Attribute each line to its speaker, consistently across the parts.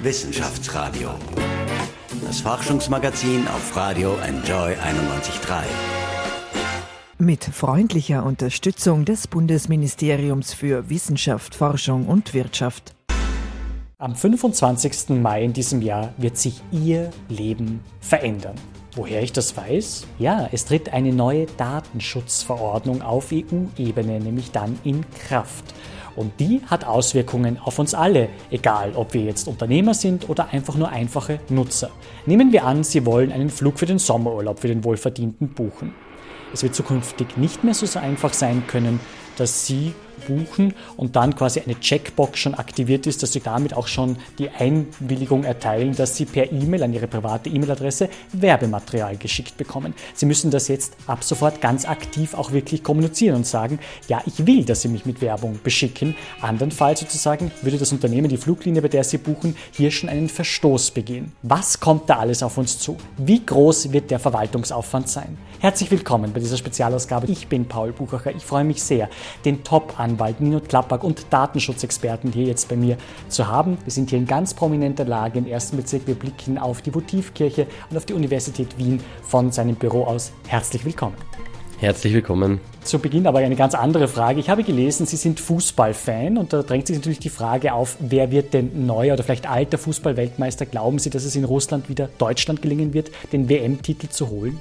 Speaker 1: Wissenschaftsradio. Das Forschungsmagazin auf Radio Enjoy 91.3.
Speaker 2: Mit freundlicher Unterstützung des Bundesministeriums für Wissenschaft, Forschung und Wirtschaft.
Speaker 3: Am 25. Mai in diesem Jahr wird sich Ihr Leben verändern. Woher ich das weiß? Ja, es tritt eine neue Datenschutzverordnung auf EU-Ebene nämlich dann in Kraft. Und die hat Auswirkungen auf uns alle, egal ob wir jetzt Unternehmer sind oder einfach nur einfache Nutzer. Nehmen wir an, Sie wollen einen Flug für den Sommerurlaub für den Wohlverdienten buchen. Es wird zukünftig nicht mehr so einfach sein können, dass Sie buchen und dann quasi eine Checkbox schon aktiviert ist, dass Sie damit auch schon die Einwilligung erteilen, dass Sie per E-Mail an Ihre private E-Mail-Adresse Werbematerial geschickt bekommen. Sie müssen das jetzt ab sofort ganz aktiv auch wirklich kommunizieren und sagen, ja, ich will, dass Sie mich mit Werbung beschicken. Andernfalls sozusagen würde das Unternehmen, die Fluglinie, bei der Sie buchen, hier schon einen Verstoß begehen. Was kommt da alles auf uns zu? Wie groß wird der Verwaltungsaufwand sein? Herzlich willkommen bei dieser Spezialausgabe. Ich bin Paul Buchacher. Ich freue mich sehr, den Top-Anwalt Nino Klappback und Datenschutzexperten hier jetzt bei mir zu haben. Wir sind hier in ganz prominenter Lage im ersten Bezirk. Wir blicken auf die Votivkirche und auf die Universität Wien von seinem Büro aus. Herzlich willkommen.
Speaker 4: Herzlich willkommen.
Speaker 3: Zu Beginn aber eine ganz andere Frage. Ich habe gelesen, Sie sind Fußballfan und da drängt sich natürlich die Frage auf, wer wird denn neuer oder vielleicht alter Fußballweltmeister? Glauben Sie, dass es in Russland wieder Deutschland gelingen wird, den WM-Titel zu holen?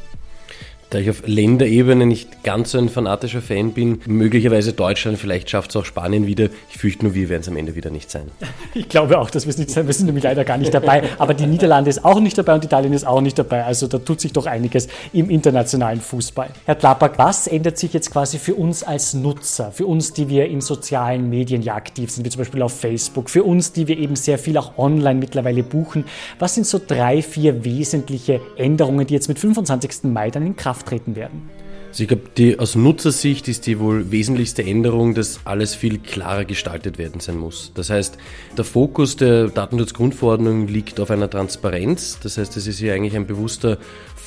Speaker 4: Da ich auf Länderebene nicht ganz so ein fanatischer Fan bin, möglicherweise Deutschland, vielleicht schafft es auch Spanien wieder. Ich fürchte nur, wir werden es am Ende wieder nicht sein.
Speaker 3: Ich glaube auch, dass wir es nicht sein. Wir sind nämlich leider gar nicht dabei. Aber die Niederlande ist auch nicht dabei und Italien ist auch nicht dabei. Also da tut sich doch einiges im internationalen Fußball. Herr Klappert, was ändert sich jetzt quasi für uns als Nutzer, für uns, die wir in sozialen Medien ja aktiv sind, wie zum Beispiel auf Facebook, für uns, die wir eben sehr viel auch online mittlerweile buchen? Was sind so drei, vier wesentliche Änderungen, die jetzt mit 25. Mai dann in Kraft Kraft treten werden.
Speaker 4: Also ich glaube, aus Nutzersicht ist die wohl wesentlichste Änderung, dass alles viel klarer gestaltet werden sein muss. Das heißt, der Fokus der Datenschutzgrundverordnung liegt auf einer Transparenz. Das heißt, es ist hier eigentlich ein bewusster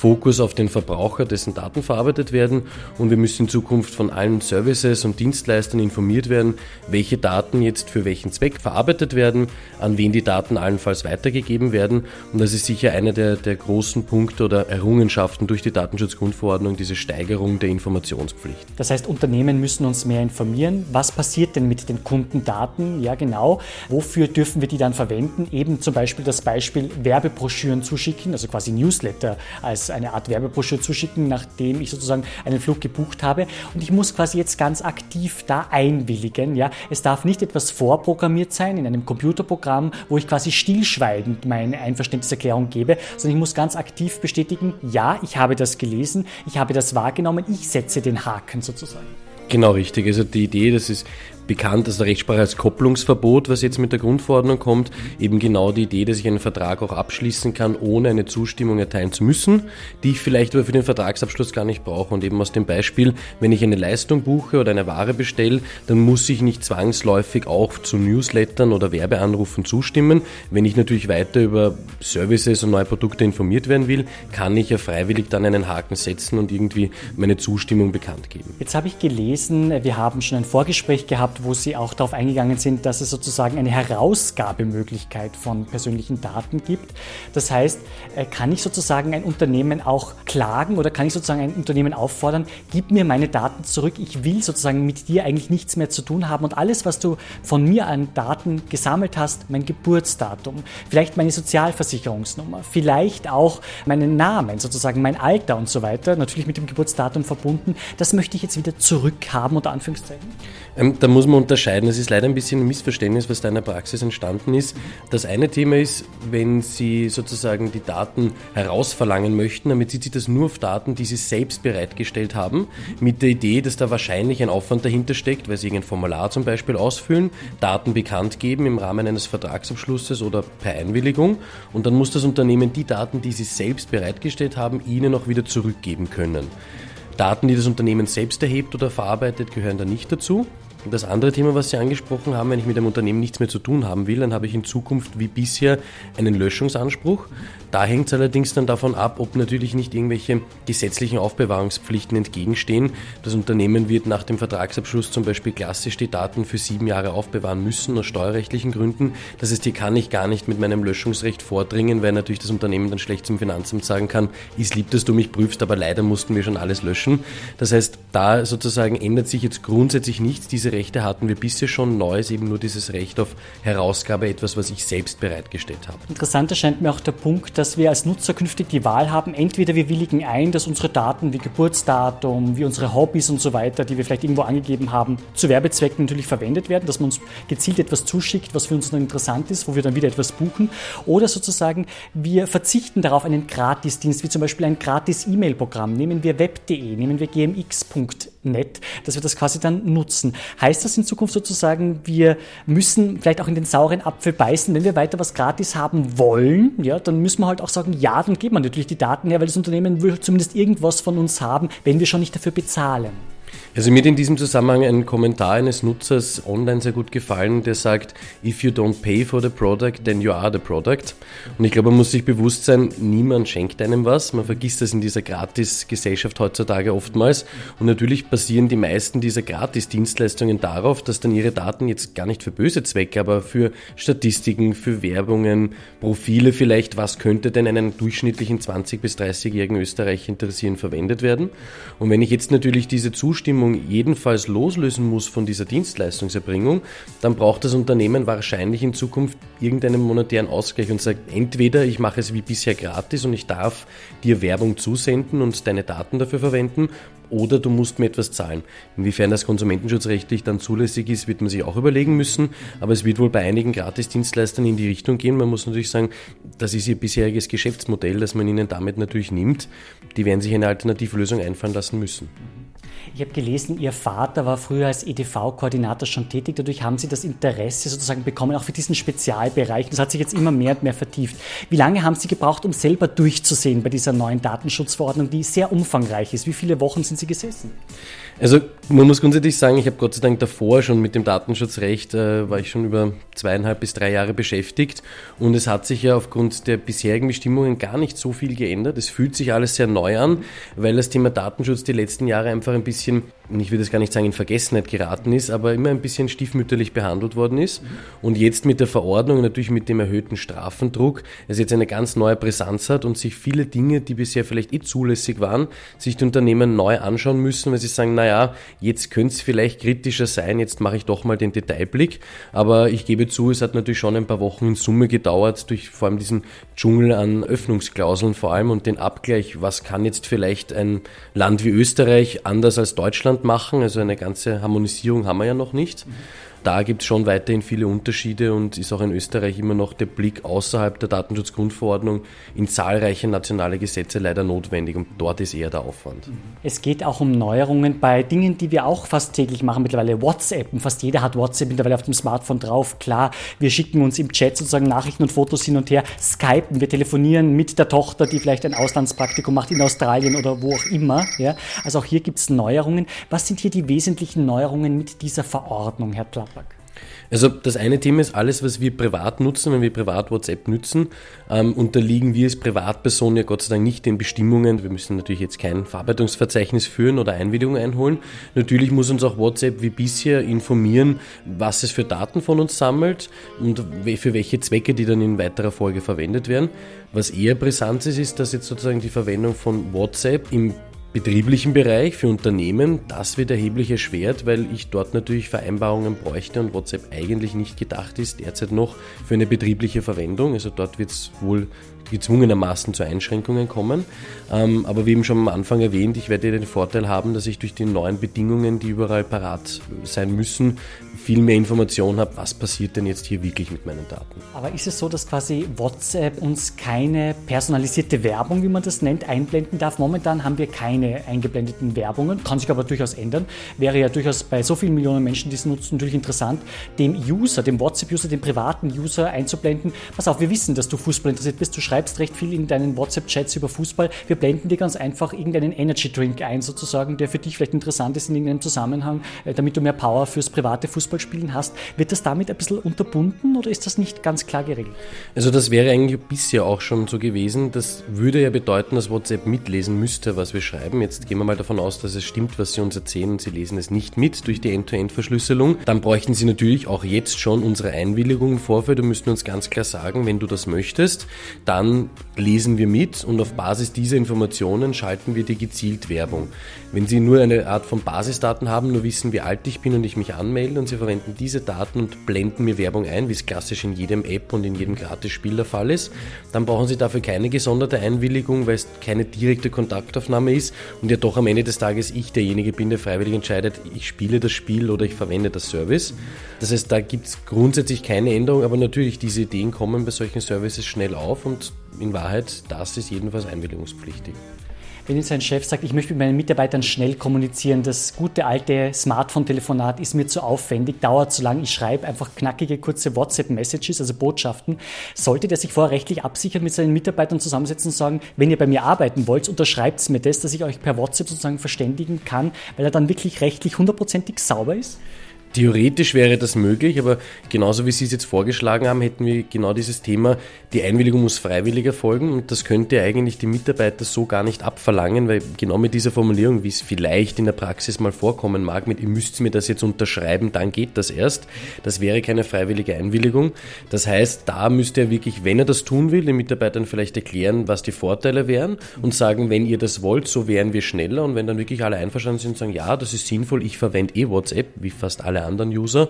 Speaker 4: Fokus auf den Verbraucher, dessen Daten verarbeitet werden. Und wir müssen in Zukunft von allen Services und Dienstleistern informiert werden, welche Daten jetzt für welchen Zweck verarbeitet werden, an wen die Daten allenfalls weitergegeben werden. Und das ist sicher einer der, der großen Punkte oder Errungenschaften durch die Datenschutzgrundverordnung, diese Steigerung der Informationspflicht.
Speaker 3: Das heißt, Unternehmen müssen uns mehr informieren. Was passiert denn mit den Kundendaten? Ja, genau. Wofür dürfen wir die dann verwenden? Eben zum Beispiel das Beispiel Werbebroschüren zuschicken, also quasi Newsletter als eine Art Werbebroschüre zuschicken, nachdem ich sozusagen einen Flug gebucht habe. Und ich muss quasi jetzt ganz aktiv da einwilligen. Ja? Es darf nicht etwas vorprogrammiert sein in einem Computerprogramm, wo ich quasi stillschweigend meine Einverständniserklärung gebe, sondern ich muss ganz aktiv bestätigen, ja, ich habe das gelesen, ich habe das wahrgenommen, ich setze den Haken sozusagen.
Speaker 4: Genau richtig. Also die Idee, das ist bekannt aus der Rechtssprache als Kopplungsverbot, was jetzt mit der Grundverordnung kommt. Eben genau die Idee, dass ich einen Vertrag auch abschließen kann, ohne eine Zustimmung erteilen zu müssen, die ich vielleicht aber für den Vertragsabschluss gar nicht brauche. Und eben aus dem Beispiel, wenn ich eine Leistung buche oder eine Ware bestelle, dann muss ich nicht zwangsläufig auch zu Newslettern oder Werbeanrufen zustimmen. Wenn ich natürlich weiter über Services und neue Produkte informiert werden will, kann ich ja freiwillig dann einen Haken setzen und irgendwie meine Zustimmung bekannt geben.
Speaker 3: Jetzt habe ich gelesen, wir haben schon ein Vorgespräch gehabt, gehabt, wo Sie auch darauf eingegangen sind, dass es sozusagen eine Herausgabemöglichkeit von persönlichen Daten gibt. Das heißt, äh, kann ich sozusagen ein Unternehmen auch klagen oder kann ich sozusagen ein Unternehmen auffordern, gib mir meine Daten zurück, ich will sozusagen mit dir eigentlich nichts mehr zu tun haben und alles, was du von mir an Daten gesammelt hast, mein Geburtsdatum, vielleicht meine Sozialversicherungsnummer, vielleicht auch meinen Namen, sozusagen mein Alter und so weiter, natürlich mit dem Geburtsdatum verbunden, das möchte ich jetzt wieder zurückhaben, unter Anführungszeichen?
Speaker 4: Ähm, da muss man unterscheiden. Es ist leider ein bisschen ein Missverständnis, was da in der Praxis entstanden ist. Das eine Thema ist, wenn Sie sozusagen die Daten herausverlangen möchten, dann bezieht sich das nur auf Daten, die Sie selbst bereitgestellt haben, mit der Idee, dass da wahrscheinlich ein Aufwand dahinter steckt, weil Sie irgendein Formular zum Beispiel ausfüllen, Daten bekannt geben im Rahmen eines Vertragsabschlusses oder per Einwilligung und dann muss das Unternehmen die Daten, die Sie selbst bereitgestellt haben, Ihnen auch wieder zurückgeben können. Daten, die das Unternehmen selbst erhebt oder verarbeitet, gehören da nicht dazu. Das andere Thema, was Sie angesprochen haben, wenn ich mit einem Unternehmen nichts mehr zu tun haben will, dann habe ich in Zukunft wie bisher einen Löschungsanspruch. Da hängt es allerdings dann davon ab, ob natürlich nicht irgendwelche gesetzlichen Aufbewahrungspflichten entgegenstehen. Das Unternehmen wird nach dem Vertragsabschluss zum Beispiel klassisch die Daten für sieben Jahre aufbewahren müssen, aus steuerrechtlichen Gründen. Das heißt, hier kann ich gar nicht mit meinem Löschungsrecht vordringen, weil natürlich das Unternehmen dann schlecht zum Finanzamt sagen kann, ist lieb, dass du mich prüfst, aber leider mussten wir schon alles löschen. Das heißt, da sozusagen ändert sich jetzt grundsätzlich nichts. Diese Rechte hatten wir bisher schon. Neu ist eben nur dieses Recht auf Herausgabe, etwas, was ich selbst bereitgestellt habe.
Speaker 3: Interessant erscheint mir auch der Punkt, dass wir als Nutzer künftig die Wahl haben, entweder wir willigen ein, dass unsere Daten wie Geburtsdatum, wie unsere Hobbys und so weiter, die wir vielleicht irgendwo angegeben haben, zu Werbezwecken natürlich verwendet werden, dass man uns gezielt etwas zuschickt, was für uns dann interessant ist, wo wir dann wieder etwas buchen. Oder sozusagen, wir verzichten darauf, einen Gratisdienst, wie zum Beispiel ein Gratis-E-Mail-Programm. Nehmen wir web.de, nehmen wir gmx.net, dass wir das quasi dann nutzen. Heißt das in Zukunft sozusagen, wir müssen vielleicht auch in den sauren Apfel beißen, wenn wir weiter was gratis haben wollen, ja, dann müssen wir halt auch sagen, ja, dann geben wir natürlich die Daten her, weil das Unternehmen will zumindest irgendwas von uns haben, wenn wir schon nicht dafür bezahlen.
Speaker 4: Also mir hat in diesem Zusammenhang ein Kommentar eines Nutzers online sehr gut gefallen, der sagt, if you don't pay for the product, then you are the product. Und ich glaube, man muss sich bewusst sein, niemand schenkt einem was. Man vergisst das in dieser Gratis-Gesellschaft heutzutage oftmals. Und natürlich basieren die meisten dieser Gratis-Dienstleistungen darauf, dass dann ihre Daten jetzt gar nicht für böse Zwecke, aber für Statistiken, für Werbungen, Profile vielleicht, was könnte denn einen durchschnittlichen 20- bis 30-jährigen Österreicher interessieren, verwendet werden. Und wenn ich jetzt natürlich diese Zustimmung Zustimmung jedenfalls loslösen muss von dieser Dienstleistungserbringung, dann braucht das Unternehmen wahrscheinlich in Zukunft irgendeinen monetären Ausgleich und sagt, entweder ich mache es wie bisher gratis und ich darf dir Werbung zusenden und deine Daten dafür verwenden, oder du musst mir etwas zahlen. Inwiefern das konsumentenschutzrechtlich dann zulässig ist, wird man sich auch überlegen müssen, aber es wird wohl bei einigen Gratisdienstleistern in die Richtung gehen. Man muss natürlich sagen, das ist ihr bisheriges Geschäftsmodell, das man ihnen damit natürlich nimmt. Die werden sich eine Alternativlösung einfallen lassen müssen.
Speaker 3: Ich habe gelesen, Ihr Vater war früher als EDV-Koordinator schon tätig. Dadurch haben Sie das Interesse sozusagen bekommen, auch für diesen Spezialbereich. Das hat sich jetzt immer mehr und mehr vertieft. Wie lange haben Sie gebraucht, um selber durchzusehen bei dieser neuen Datenschutzverordnung, die sehr umfangreich ist? Wie viele Wochen sind Sie gesessen?
Speaker 4: Also man muss grundsätzlich sagen, ich habe Gott sei Dank davor schon mit dem Datenschutzrecht, äh, war ich schon über zweieinhalb bis drei Jahre beschäftigt und es hat sich ja aufgrund der bisherigen Bestimmungen gar nicht so viel geändert. Es fühlt sich alles sehr neu an, weil das Thema Datenschutz die letzten Jahre einfach ein bisschen ich würde es gar nicht sagen, in Vergessenheit geraten ist, aber immer ein bisschen stiefmütterlich behandelt worden ist. Und jetzt mit der Verordnung, natürlich mit dem erhöhten Strafendruck, es jetzt eine ganz neue Brisanz hat und sich viele Dinge, die bisher vielleicht eh zulässig waren, sich die Unternehmen neu anschauen müssen, weil sie sagen, naja, jetzt könnte es vielleicht kritischer sein, jetzt mache ich doch mal den Detailblick. Aber ich gebe zu, es hat natürlich schon ein paar Wochen in Summe gedauert, durch vor allem diesen Dschungel an Öffnungsklauseln vor allem und den Abgleich, was kann jetzt vielleicht ein Land wie Österreich anders als Deutschland machen. Also eine ganze Harmonisierung haben wir ja noch nicht. Mhm da gibt es schon weiterhin viele Unterschiede und ist auch in Österreich immer noch der Blick außerhalb der Datenschutzgrundverordnung in zahlreiche nationale Gesetze leider notwendig und dort ist eher der Aufwand.
Speaker 3: Es geht auch um Neuerungen bei Dingen, die wir auch fast täglich machen, mittlerweile WhatsApp. Fast jeder hat WhatsApp mittlerweile auf dem Smartphone drauf. Klar, wir schicken uns im Chat sozusagen Nachrichten und Fotos hin und her, skypen, wir telefonieren mit der Tochter, die vielleicht ein Auslandspraktikum macht in Australien oder wo auch immer. Ja. Also auch hier gibt es Neuerungen. Was sind hier die wesentlichen Neuerungen mit dieser Verordnung, Herr Plapp?
Speaker 4: Also das eine Thema ist alles, was wir privat nutzen, wenn wir privat WhatsApp nutzen, ähm, unterliegen wir als Privatperson ja Gott sei Dank nicht den Bestimmungen. Wir müssen natürlich jetzt kein Verarbeitungsverzeichnis führen oder Einwilligung einholen. Natürlich muss uns auch WhatsApp wie bisher informieren, was es für Daten von uns sammelt und für welche Zwecke die dann in weiterer Folge verwendet werden. Was eher brisant ist, ist, dass jetzt sozusagen die Verwendung von WhatsApp im betrieblichen Bereich für Unternehmen, das wird erheblich erschwert, weil ich dort natürlich Vereinbarungen bräuchte und WhatsApp eigentlich nicht gedacht ist, derzeit noch für eine betriebliche Verwendung. Also dort wird es wohl gezwungenermaßen zu Einschränkungen kommen. Ähm, aber wie eben schon am Anfang erwähnt, ich werde den Vorteil haben, dass ich durch die neuen Bedingungen, die überall parat sein müssen, viel mehr Information habe, was passiert denn jetzt hier wirklich mit meinen Daten.
Speaker 3: Aber ist es so, dass quasi WhatsApp uns keine personalisierte Werbung, wie man das nennt, einblenden darf? Momentan haben wir keine eingeblendeten Werbungen, kann sich aber durchaus ändern. Wäre ja durchaus bei so vielen Millionen Menschen, die es nutzen, natürlich interessant, dem User, dem WhatsApp-User, dem privaten User einzublenden. Pass auf, wir wissen, dass du Fußball interessiert bist. Du schreibst recht viel in deinen WhatsApp-Chats über Fußball. Wir blenden dir ganz einfach irgendeinen Energy-Drink ein, sozusagen, der für dich vielleicht interessant ist in irgendeinem Zusammenhang, äh, damit du mehr Power fürs private Fußballspielen hast. Wird das damit ein bisschen unterbunden oder ist das nicht ganz klar geregelt?
Speaker 4: Also das wäre eigentlich bisher auch schon so gewesen. Das würde ja bedeuten, dass WhatsApp mitlesen müsste, was wir schreiben. Jetzt gehen wir mal davon aus, dass es stimmt, was Sie uns erzählen und Sie lesen es nicht mit durch die End-to-End-Verschlüsselung. Dann bräuchten Sie natürlich auch jetzt schon unsere Einwilligung im Vorfeld und müssten uns ganz klar sagen, wenn du das möchtest, dann lesen wir mit und auf Basis dieser Informationen schalten wir dir gezielt Werbung. Wenn Sie nur eine Art von Basisdaten haben, nur wissen, wie alt ich bin und ich mich anmelde und Sie verwenden diese Daten und blenden mir Werbung ein, wie es klassisch in jedem App und in jedem Gratis-Spiel der Fall ist, dann brauchen Sie dafür keine gesonderte Einwilligung, weil es keine direkte Kontaktaufnahme ist und ja doch am Ende des Tages ich derjenige bin, der freiwillig entscheidet, ich spiele das Spiel oder ich verwende das Service. Das heißt, da gibt es grundsätzlich keine Änderung, aber natürlich, diese Ideen kommen bei solchen Services schnell auf und in Wahrheit, das ist jedenfalls einwilligungspflichtig
Speaker 3: wenn jetzt ein Chef sagt, ich möchte mit meinen Mitarbeitern schnell kommunizieren, das gute alte Smartphone-Telefonat ist mir zu aufwendig, dauert zu lang, ich schreibe einfach knackige, kurze WhatsApp-Messages, also Botschaften, sollte der sich vorher rechtlich absichern, mit seinen Mitarbeitern zusammensetzen und sagen, wenn ihr bei mir arbeiten wollt, unterschreibt mir das, dass ich euch per WhatsApp sozusagen verständigen kann, weil er dann wirklich rechtlich hundertprozentig sauber ist?
Speaker 4: Theoretisch wäre das möglich, aber genauso wie Sie es jetzt vorgeschlagen haben, hätten wir genau dieses Thema, die Einwilligung muss freiwillig erfolgen und das könnte eigentlich die Mitarbeiter so gar nicht abverlangen, weil genau mit dieser Formulierung, wie es vielleicht in der Praxis mal vorkommen mag, mit ihr müsst mir das jetzt unterschreiben, dann geht das erst, das wäre keine freiwillige Einwilligung. Das heißt, da müsste er wirklich, wenn er das tun will, den Mitarbeitern vielleicht erklären, was die Vorteile wären und sagen, wenn ihr das wollt, so wären wir schneller und wenn dann wirklich alle einverstanden sind sagen, ja, das ist sinnvoll, ich verwende eh WhatsApp, wie fast alle anderen User,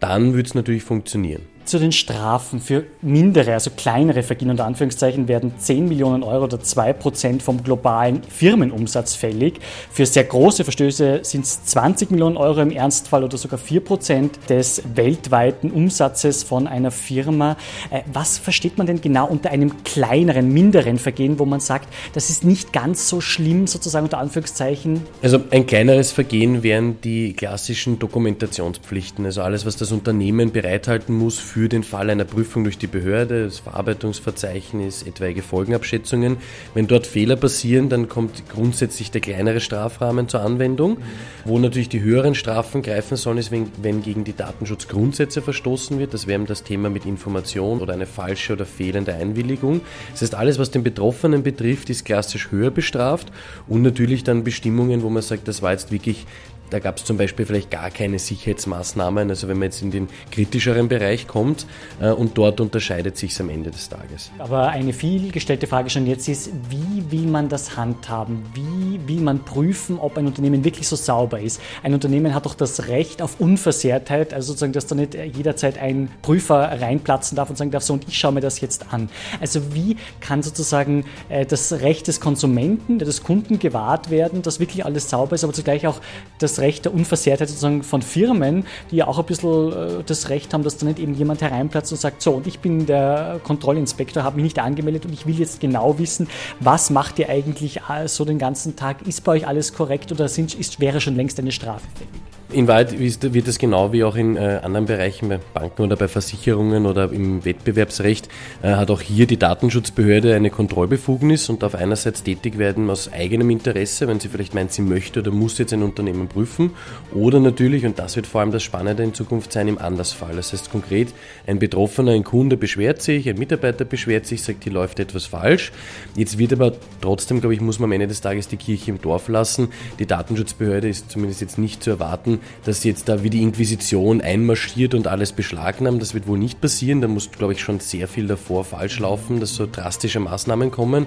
Speaker 4: dann würde es natürlich funktionieren.
Speaker 3: Zu den Strafen für mindere, also kleinere Vergehen unter Anführungszeichen werden 10 Millionen Euro oder 2 Prozent vom globalen Firmenumsatz fällig. Für sehr große Verstöße sind es 20 Millionen Euro im Ernstfall oder sogar 4 Prozent des weltweiten Umsatzes von einer Firma. Äh, was versteht man denn genau unter einem kleineren, minderen Vergehen, wo man sagt, das ist nicht ganz so schlimm, sozusagen unter Anführungszeichen?
Speaker 4: Also ein kleineres Vergehen wären die klassischen Dokumentationspflichten, also alles, was das Unternehmen bereithalten muss für den Fall einer Prüfung durch die Behörde, das Verarbeitungsverzeichnis, etwaige Folgenabschätzungen. Wenn dort Fehler passieren, dann kommt grundsätzlich der kleinere Strafrahmen zur Anwendung. Wo natürlich die höheren Strafen greifen sollen, ist, wenn, wenn gegen die Datenschutzgrundsätze verstoßen wird. Das wäre das Thema mit Information oder eine falsche oder fehlende Einwilligung. Das heißt, alles, was den Betroffenen betrifft, ist klassisch höher bestraft und natürlich dann Bestimmungen, wo man sagt, das war jetzt wirklich da gab es zum Beispiel vielleicht gar keine Sicherheitsmaßnahmen, also wenn man jetzt in den kritischeren Bereich kommt äh, und dort unterscheidet sich es am Ende des Tages.
Speaker 3: Aber eine vielgestellte Frage schon jetzt ist, wie will man das handhaben? Wie will man prüfen, ob ein Unternehmen wirklich so sauber ist? Ein Unternehmen hat doch das Recht auf Unversehrtheit, also sozusagen, dass da nicht jederzeit ein Prüfer reinplatzen darf und sagen darf, so und ich schaue mir das jetzt an. Also wie kann sozusagen äh, das Recht des Konsumenten, des Kunden gewahrt werden, dass wirklich alles sauber ist, aber zugleich auch das Recht der Unversehrtheit sozusagen von Firmen, die ja auch ein bisschen äh, das Recht haben, dass da nicht eben jemand hereinplatzt und sagt, so, und ich bin der Kontrollinspektor, habe mich nicht angemeldet und ich will jetzt genau wissen, was macht ihr eigentlich äh, so den ganzen Tag? Ist bei euch alles korrekt oder sind, ist, wäre schon längst eine Strafe fällig?
Speaker 4: In Wahrheit wird es genau wie auch in äh, anderen Bereichen, bei Banken oder bei Versicherungen oder im Wettbewerbsrecht, äh, hat auch hier die Datenschutzbehörde eine Kontrollbefugnis und darf einerseits tätig werden aus eigenem Interesse, wenn sie vielleicht meint, sie möchte oder muss jetzt ein Unternehmen prüfen, oder natürlich, und das wird vor allem das Spannende in Zukunft sein, im Andersfall. Das heißt konkret, ein Betroffener, ein Kunde beschwert sich, ein Mitarbeiter beschwert sich, sagt, hier läuft etwas falsch. Jetzt wird aber trotzdem, glaube ich, muss man am Ende des Tages die Kirche im Dorf lassen. Die Datenschutzbehörde ist zumindest jetzt nicht zu erwarten, dass jetzt da wie die Inquisition einmarschiert und alles beschlagnahmt. Das wird wohl nicht passieren. Da muss, glaube ich, schon sehr viel davor falsch laufen, dass so drastische Maßnahmen kommen,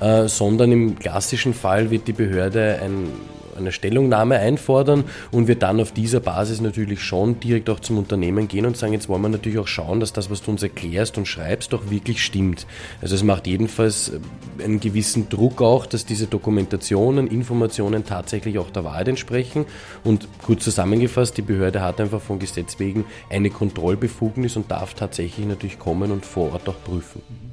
Speaker 4: äh, sondern im klassischen Fall wird die Behörde ein eine Stellungnahme einfordern und wir dann auf dieser Basis natürlich schon direkt auch zum Unternehmen gehen und sagen, jetzt wollen wir natürlich auch schauen, dass das, was du uns erklärst und schreibst, doch wirklich stimmt. Also es macht jedenfalls äh, einen gewissen Druck auch, dass diese Dokumentationen, Informationen tatsächlich auch der Wahrheit entsprechen. Und kurz zusammengefasst, die Behörde hat einfach von Gesetz wegen eine Kontrollbefugnis und darf tatsächlich natürlich kommen und vor Ort auch prüfen.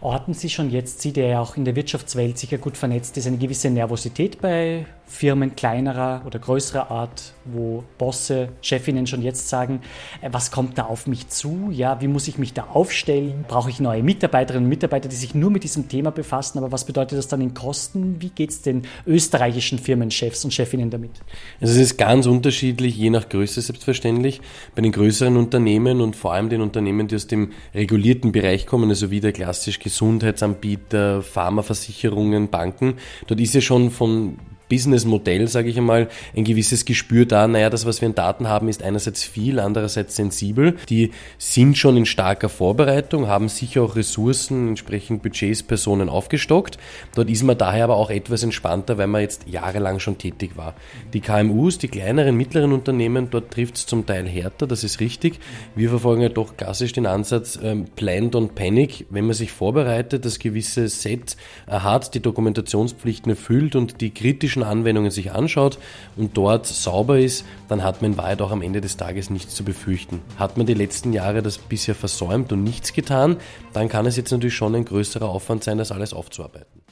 Speaker 3: Orten Sie schon jetzt, Sie, der ja auch in der Wirtschaftswelt sicher gut vernetzt ist, eine gewisse Nervosität bei Firmen kleinerer oder größerer Art, wo Bosse, Chefinnen schon jetzt sagen, äh, was kommt da auf mich zu? Ja, wie muss ich mich da aufstellen? Brauche ich neue Mitarbeiterinnen und Mitarbeiter, die sich nur mit diesem Thema befassen? Aber was bedeutet das dann in Kosten? Wie geht es den österreichischen Firmenchefs und Chefinnen damit?
Speaker 4: Also es ist ganz unterschiedlich, je nach Größe selbstverständlich. Bei den größeren Unternehmen und vor allem den Unternehmen, die aus dem regulierten Bereich kommen, also wie der klassisch Gesundheitsanbieter, Pharmaversicherungen, Banken, dort ist ja schon von Businessmodell, sage ich einmal, ein gewisses Gespür da, naja, das, was wir an Daten haben, ist einerseits viel, andererseits sensibel. Die sind schon in starker Vorbereitung, haben sicher auch Ressourcen, entsprechend Budgets, Personen aufgestockt. Dort ist man daher aber auch etwas entspannter, weil man jetzt jahrelang schon tätig war. Die KMUs, die kleineren, mittleren Unternehmen, dort trifft es zum Teil härter, das ist richtig. Wir verfolgen ja doch klassisch den Ansatz ähm, Planned on Panic. Wenn man sich vorbereitet, das gewisse Set hat, die Dokumentationspflichten erfüllt und die kritischen praktischen Anwendungen sich anschaut und dort sauber ist, dann hat man in Wahrheit auch am Ende des Tages nichts zu befürchten. Hat man die letzten Jahre das bisher versäumt und nichts getan, dann kann es jetzt natürlich schon ein größerer Aufwand sein, das alles aufzuarbeiten.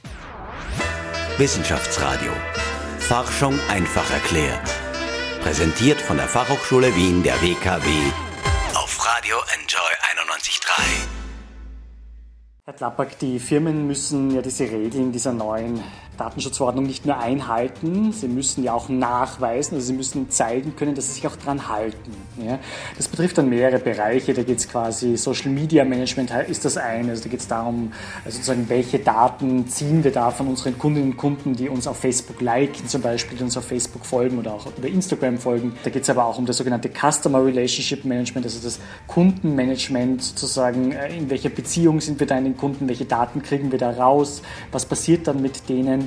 Speaker 1: Wissenschaftsradio. Forschung einfach erklärt. Präsentiert von der Fachhochschule Wien der WKW auf Radio Enjoy 91.3.
Speaker 3: Herr Tlapak, die Firmen müssen ja diese Regeln dieser neuen Datenschutzverordnung nicht nur einhalten, sie müssen ja auch nachweisen, also sie müssen zeigen können, dass sie sich auch daran halten. Ja. Das betrifft dann mehrere Bereiche, da geht es quasi, Social Media Management ist das eine, also da geht es darum, also sozusagen, welche Daten ziehen wir da von unseren Kundinnen und Kunden, die uns auf Facebook liken zum Beispiel, die uns auf Facebook folgen oder auch über Instagram folgen. Da geht es aber auch um das sogenannte Customer Relationship Management, also das Kundenmanagement, sozusagen, äh, in welcher Beziehung sind wir da in den Kunden, welche Daten kriegen wir da raus, was passiert dann mit denen,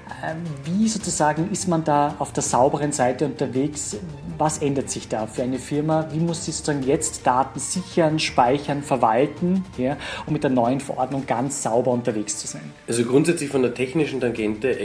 Speaker 3: wie sozusagen ist man da auf der sauberen Seite unterwegs? Was ändert sich da für eine Firma? Wie muss sie sozusagen jetzt Daten sichern, speichern, verwalten, ja, um mit der neuen Verordnung ganz sauber unterwegs zu sein?
Speaker 4: Also grundsätzlich von der technischen Tangente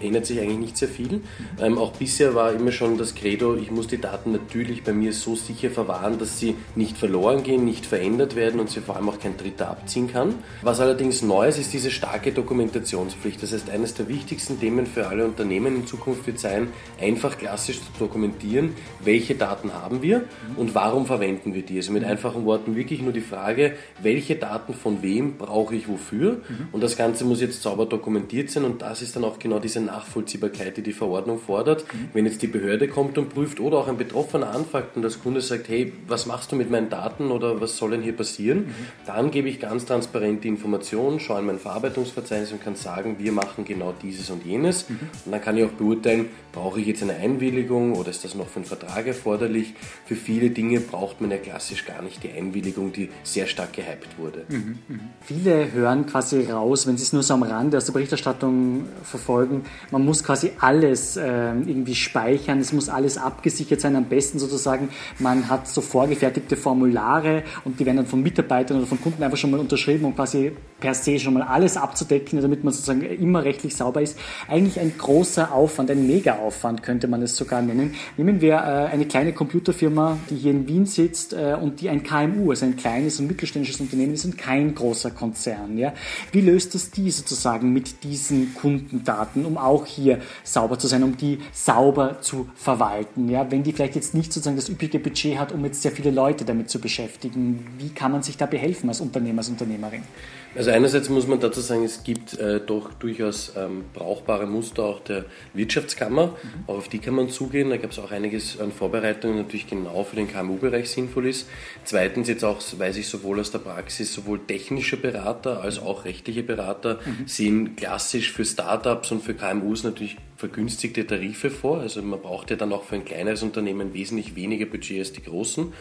Speaker 4: ändert sich eigentlich nicht sehr viel. Ähm, auch bisher war immer schon das Credo, ich muss die Daten natürlich bei mir so sicher verwahren, dass sie nicht verloren gehen, nicht verändert werden und sie vor allem auch kein Dritter abziehen kann. Was allerdings neu ist, ist diese starke Dokumentationspflicht. Das heißt, eines der wichtigsten wichtigsten Themen für alle Unternehmen in Zukunft wird sein, einfach klassisch zu dokumentieren, welche Daten haben wir und warum verwenden wir die. Also mit einfachen Worten wirklich nur die Frage, welche Daten von wem brauche ich wofür und das Ganze muss jetzt sauber dokumentiert sein und das ist dann auch genau diese Nachvollziehbarkeit, die die Verordnung fordert. Wenn jetzt die Behörde kommt und prüft oder auch ein Betroffener anfragt und das Kunde sagt, hey, was machst du mit meinen Daten oder was soll denn hier passieren, dann gebe ich ganz transparent die Information, schaue in mein Verarbeitungsverzeichnis und kann sagen, wir machen genau die dieses und jenes. Mhm. Und dann kann ich auch beurteilen, brauche ich jetzt eine Einwilligung oder ist das noch für einen Vertrag erforderlich? Für viele Dinge braucht man ja klassisch gar nicht die Einwilligung, die sehr stark gehypt wurde. Mhm.
Speaker 3: Mhm. Viele hören quasi raus, wenn sie es nur so am Rande aus der Berichterstattung verfolgen, man muss quasi alles äh, irgendwie speichern, es muss alles abgesichert sein, am besten sozusagen, man hat so vorgefertigte Formulare und die werden dann von Mitarbeitern oder von Kunden einfach schon mal unterschrieben, um quasi per se schon mal alles abzudecken, damit man sozusagen immer rechtlich sauber ist. Eigentlich ein großer Aufwand, ein Mega-Aufwand könnte man es sogar nennen. Nehmen wir äh, eine kleine Computerfirma, die hier in Wien sitzt äh, und die ein KMU, also ein kleines und mittelständisches Unternehmen ist und kein großer Konzern. Ja? Wie löst das die sozusagen mit diesen Kundendaten, um auch hier sauber zu sein, um die sauber zu verwalten? Ja? Wenn die vielleicht jetzt nicht sozusagen das üppige Budget hat, um jetzt sehr viele Leute damit zu beschäftigen, wie kann man sich da behelfen als Unternehmer, als Unternehmerin?
Speaker 4: Also einerseits muss man dazu sagen, es gibt äh, doch durchaus ähm, brauchbare Muster auch der Wirtschaftskammer. Mhm. Auch auf die kann man zugehen. Da gab es auch einiges an Vorbereitungen, natürlich genau für den KMU-Bereich sinnvoll ist. Zweitens jetzt auch, weiß ich sowohl aus der Praxis, sowohl technische Berater als auch rechtliche Berater mhm. sehen klassisch für Startups und für KMUs natürlich vergünstigte Tarife vor. Also man braucht ja dann auch für ein kleineres Unternehmen wesentlich weniger Budget als die großen.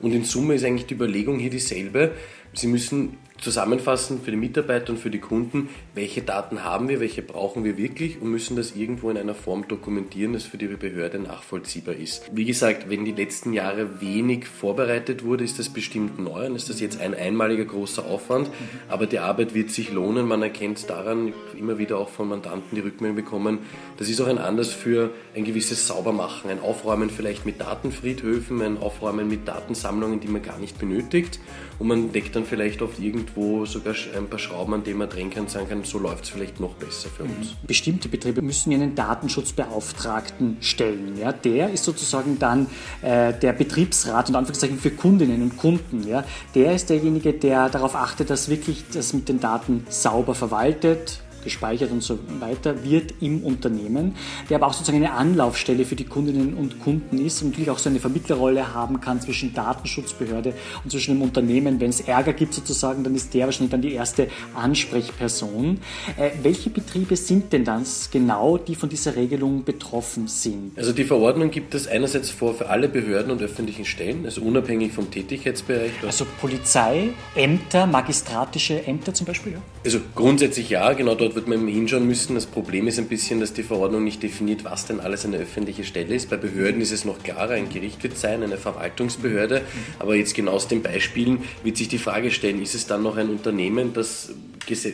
Speaker 4: Und in Summe ist eigentlich die Überlegung hier dieselbe. Sie müssen zusammenfassen für die Mitarbeiter und für die Kunden, welche Daten haben wir, welche brauchen wir wirklich und müssen das irgendwo in einer Form dokumentieren, das für die Behörde nachvollziehbar ist. Wie gesagt, wenn die letzten Jahre wenig vorbereitet wurde, ist das bestimmt neu und ist das jetzt ein einmaliger großer Aufwand, aber die Arbeit wird sich lohnen. Man erkennt daran immer wieder auch von Mandanten die Rückmeldung bekommen, dass Das ist auch ein Anlass für ein gewisses Saubermachen, ein Aufräumen vielleicht mit Datenfriedhöfen, ein Aufräumen mit Datensammlungen, die man gar nicht benötigt. Und man deckt dann vielleicht oft irgendwo sogar ein paar Schrauben, an denen man drehen kann, sagen kann, so läuft es vielleicht noch besser für uns.
Speaker 3: Mhm. Bestimmte Betriebe müssen einen Datenschutzbeauftragten stellen. Ja? Der ist sozusagen dann äh, der Betriebsrat und Anführungszeichen für Kundinnen und Kunden. Ja? Der ist derjenige, der darauf achtet, dass wirklich das mit den Daten sauber verwaltet, gespeichert und so weiter, wird im Unternehmen, der aber auch sozusagen eine Anlaufstelle für die Kundinnen und Kunden ist und natürlich auch so eine Vermittlerrolle haben kann zwischen Datenschutzbehörde und zwischen dem Unternehmen. Wenn es Ärger gibt sozusagen, dann ist der wahrscheinlich dann die erste Ansprechperson. Äh, welche Betriebe sind denn das genau, die von dieser Regelung betroffen sind?
Speaker 4: Also die Verordnung gibt es einerseits vor für alle Behörden und öffentlichen Stellen, also unabhängig vom Tätigkeitsbereich.
Speaker 3: Also Polizei, Ämter, magistratische Ämter zum Beispiel? Ja?
Speaker 4: Also grundsätzlich ja, genau dort wird man hinschauen müssen. Das Problem ist ein bisschen, dass die Verordnung nicht definiert, was denn alles eine öffentliche Stelle ist. Bei Behörden ist es noch klarer, ein Gericht wird sein, eine Verwaltungsbehörde. Aber jetzt genau aus den Beispielen wird sich die Frage stellen, ist es dann noch ein Unternehmen, das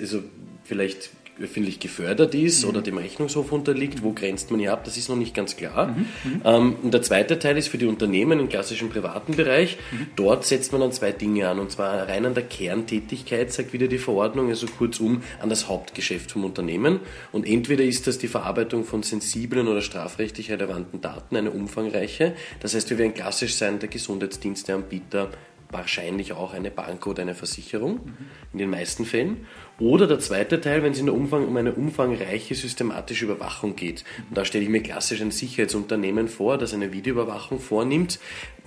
Speaker 4: also vielleicht öffentlich gefördert ist mhm. oder dem Rechnungshof unterliegt. Wo grenzt man hier ab? Das ist noch nicht ganz klar. Mhm. mhm. Ähm, und der zweite Teil ist für die Unternehmen im klassischen privaten Bereich. Mhm. Dort setzt man dann zwei Dinge an. Und zwar rein an der Kerntätigkeit, sagt wieder die Verordnung, also kurzum an das Hauptgeschäft vom Unternehmen. Und entweder ist das die Verarbeitung von sensiblen oder strafrechtlich relevanten Daten, eine umfangreiche. Das heißt, wir werden klassisch sein, der Gesundheitsdiensteanbieter, wahrscheinlich auch eine Bank oder eine Versicherung, mhm. in den meisten Fällen. Oder der zweite Teil, wenn es in der Umfang, um eine umfangreiche systematische Überwachung geht. Und da stelle ich mir klassisch ein Sicherheitsunternehmen vor, das eine Videoüberwachung vornimmt,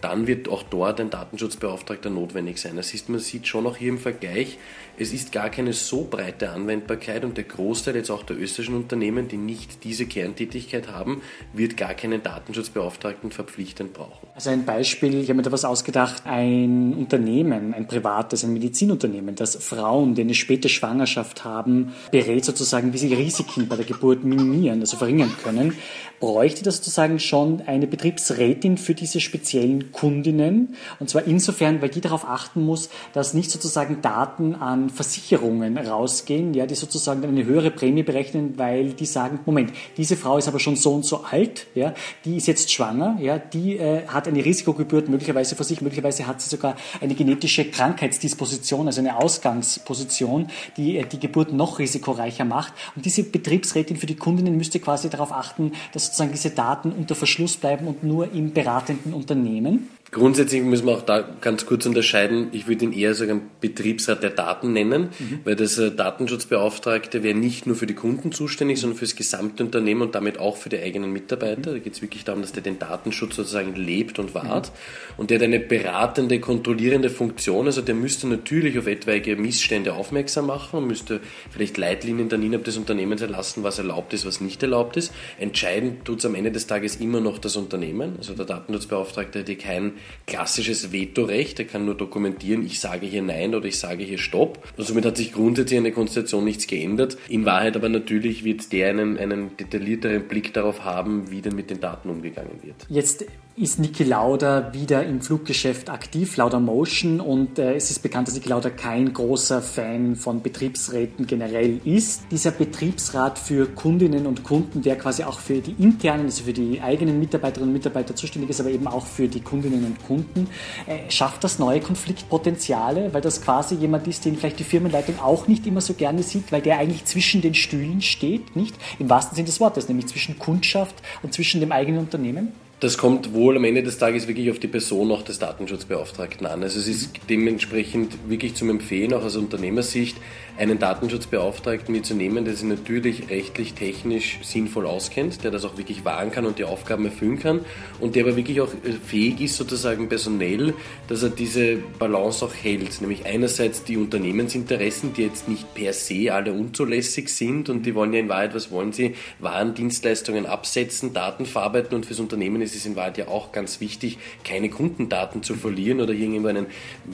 Speaker 4: dann wird auch dort ein Datenschutzbeauftragter notwendig sein. Das heißt, man sieht schon auch hier im Vergleich, es ist gar keine so breite Anwendbarkeit und der Großteil jetzt auch der österreichischen Unternehmen, die nicht diese Kerntätigkeit haben, wird gar keinen Datenschutzbeauftragten verpflichtend brauchen.
Speaker 3: Also ein Beispiel, ich habe mir da was ausgedacht, ein Unternehmen, ein privates, ein Medizinunternehmen, das Frauen, die eine späte Schwangerschaft haben, berät sozusagen, wie sie Risiken bei der Geburt minimieren, also verringern können, bräuchte das sozusagen schon eine Betriebsrätin für diese speziellen Kundinnen. Und zwar insofern, weil die darauf achten muss, dass nicht sozusagen Daten an Versicherungen rausgehen, ja, die sozusagen eine höhere Prämie berechnen, weil die sagen, Moment, diese Frau ist aber schon so und so alt, ja, die ist jetzt schwanger, ja, die äh, hat eine Risikogebühr möglicherweise vor sich, möglicherweise hat sie sogar eine genetische Krankheitsdisposition, also eine Ausgangsposition, die äh, die Geburt noch risikoreicher macht. Und diese Betriebsrätin für die Kundinnen müsste quasi darauf achten, dass sozusagen diese Daten unter Verschluss bleiben und nur im beratenden Unternehmen.
Speaker 4: Grundsätzlich müssen wir auch da ganz kurz unterscheiden. Ich würde ihn eher sagen Betriebsrat der Daten nennen, mhm. weil das äh, Datenschutzbeauftragte wäre nicht nur für die Kunden zuständig, sondern für das gesamte Unternehmen und damit auch für die eigenen Mitarbeiter. Mhm. Da geht es wirklich darum, dass der den Datenschutz sozusagen lebt und wahrt. Mhm. Und der hat eine beratende, kontrollierende Funktion. Also der müsste natürlich auf etwaige Missstände aufmerksam machen und müsste vielleicht Leitlinien dann innerhalb des Unternehmens erlassen, was erlaubt ist, was nicht erlaubt ist. Entscheidend tut es am Ende des Tages immer noch das Unternehmen. Also der Datenschutzbeauftragte hätte kein klassisches Vetorecht. Er kann nur dokumentieren, ich sage hier Nein oder ich sage hier Stopp. Und somit hat sich grundsätzlich in der Konstellation nichts geändert. In Wahrheit aber natürlich wird der einen, einen detaillierteren Blick darauf haben, wie denn mit den Daten umgegangen wird.
Speaker 3: Jetzt ist Niki Lauda wieder im Fluggeschäft aktiv, Lauda Motion, und äh, es ist bekannt, dass Niki Lauda kein großer Fan von Betriebsräten generell ist. Dieser Betriebsrat für Kundinnen und Kunden, der quasi auch für die internen, also für die eigenen Mitarbeiterinnen und Mitarbeiter zuständig ist, aber eben auch für die Kundinnen und Kunden, äh, schafft das neue Konfliktpotenziale, weil das quasi jemand ist, den vielleicht die Firmenleitung auch nicht immer so gerne sieht, weil der eigentlich zwischen den Stühlen steht, nicht? Im wahrsten Sinne des Wortes, nämlich zwischen Kundschaft und zwischen dem eigenen Unternehmen?
Speaker 4: Das kommt wohl am Ende des Tages wirklich auf die Person auch des Datenschutzbeauftragten an. Also es ist dementsprechend wirklich zum Empfehlen, auch aus Unternehmersicht, einen Datenschutzbeauftragten mitzunehmen, der sich natürlich rechtlich, technisch sinnvoll auskennt, der das auch wirklich wahren kann und die Aufgaben erfüllen kann und der aber wirklich auch äh, fähig ist, sozusagen personell, dass er diese Balance auch hält. Nämlich einerseits die Unternehmensinteressen, die jetzt nicht per se alle unzulässig sind und die wollen ja in Wahrheit, was wollen sie? Waren, Dienstleistungen absetzen, Daten verarbeiten und fürs Unternehmen ist es in Wahrheit ja auch ganz wichtig, keine Kundendaten zu verlieren oder irgendwo einen,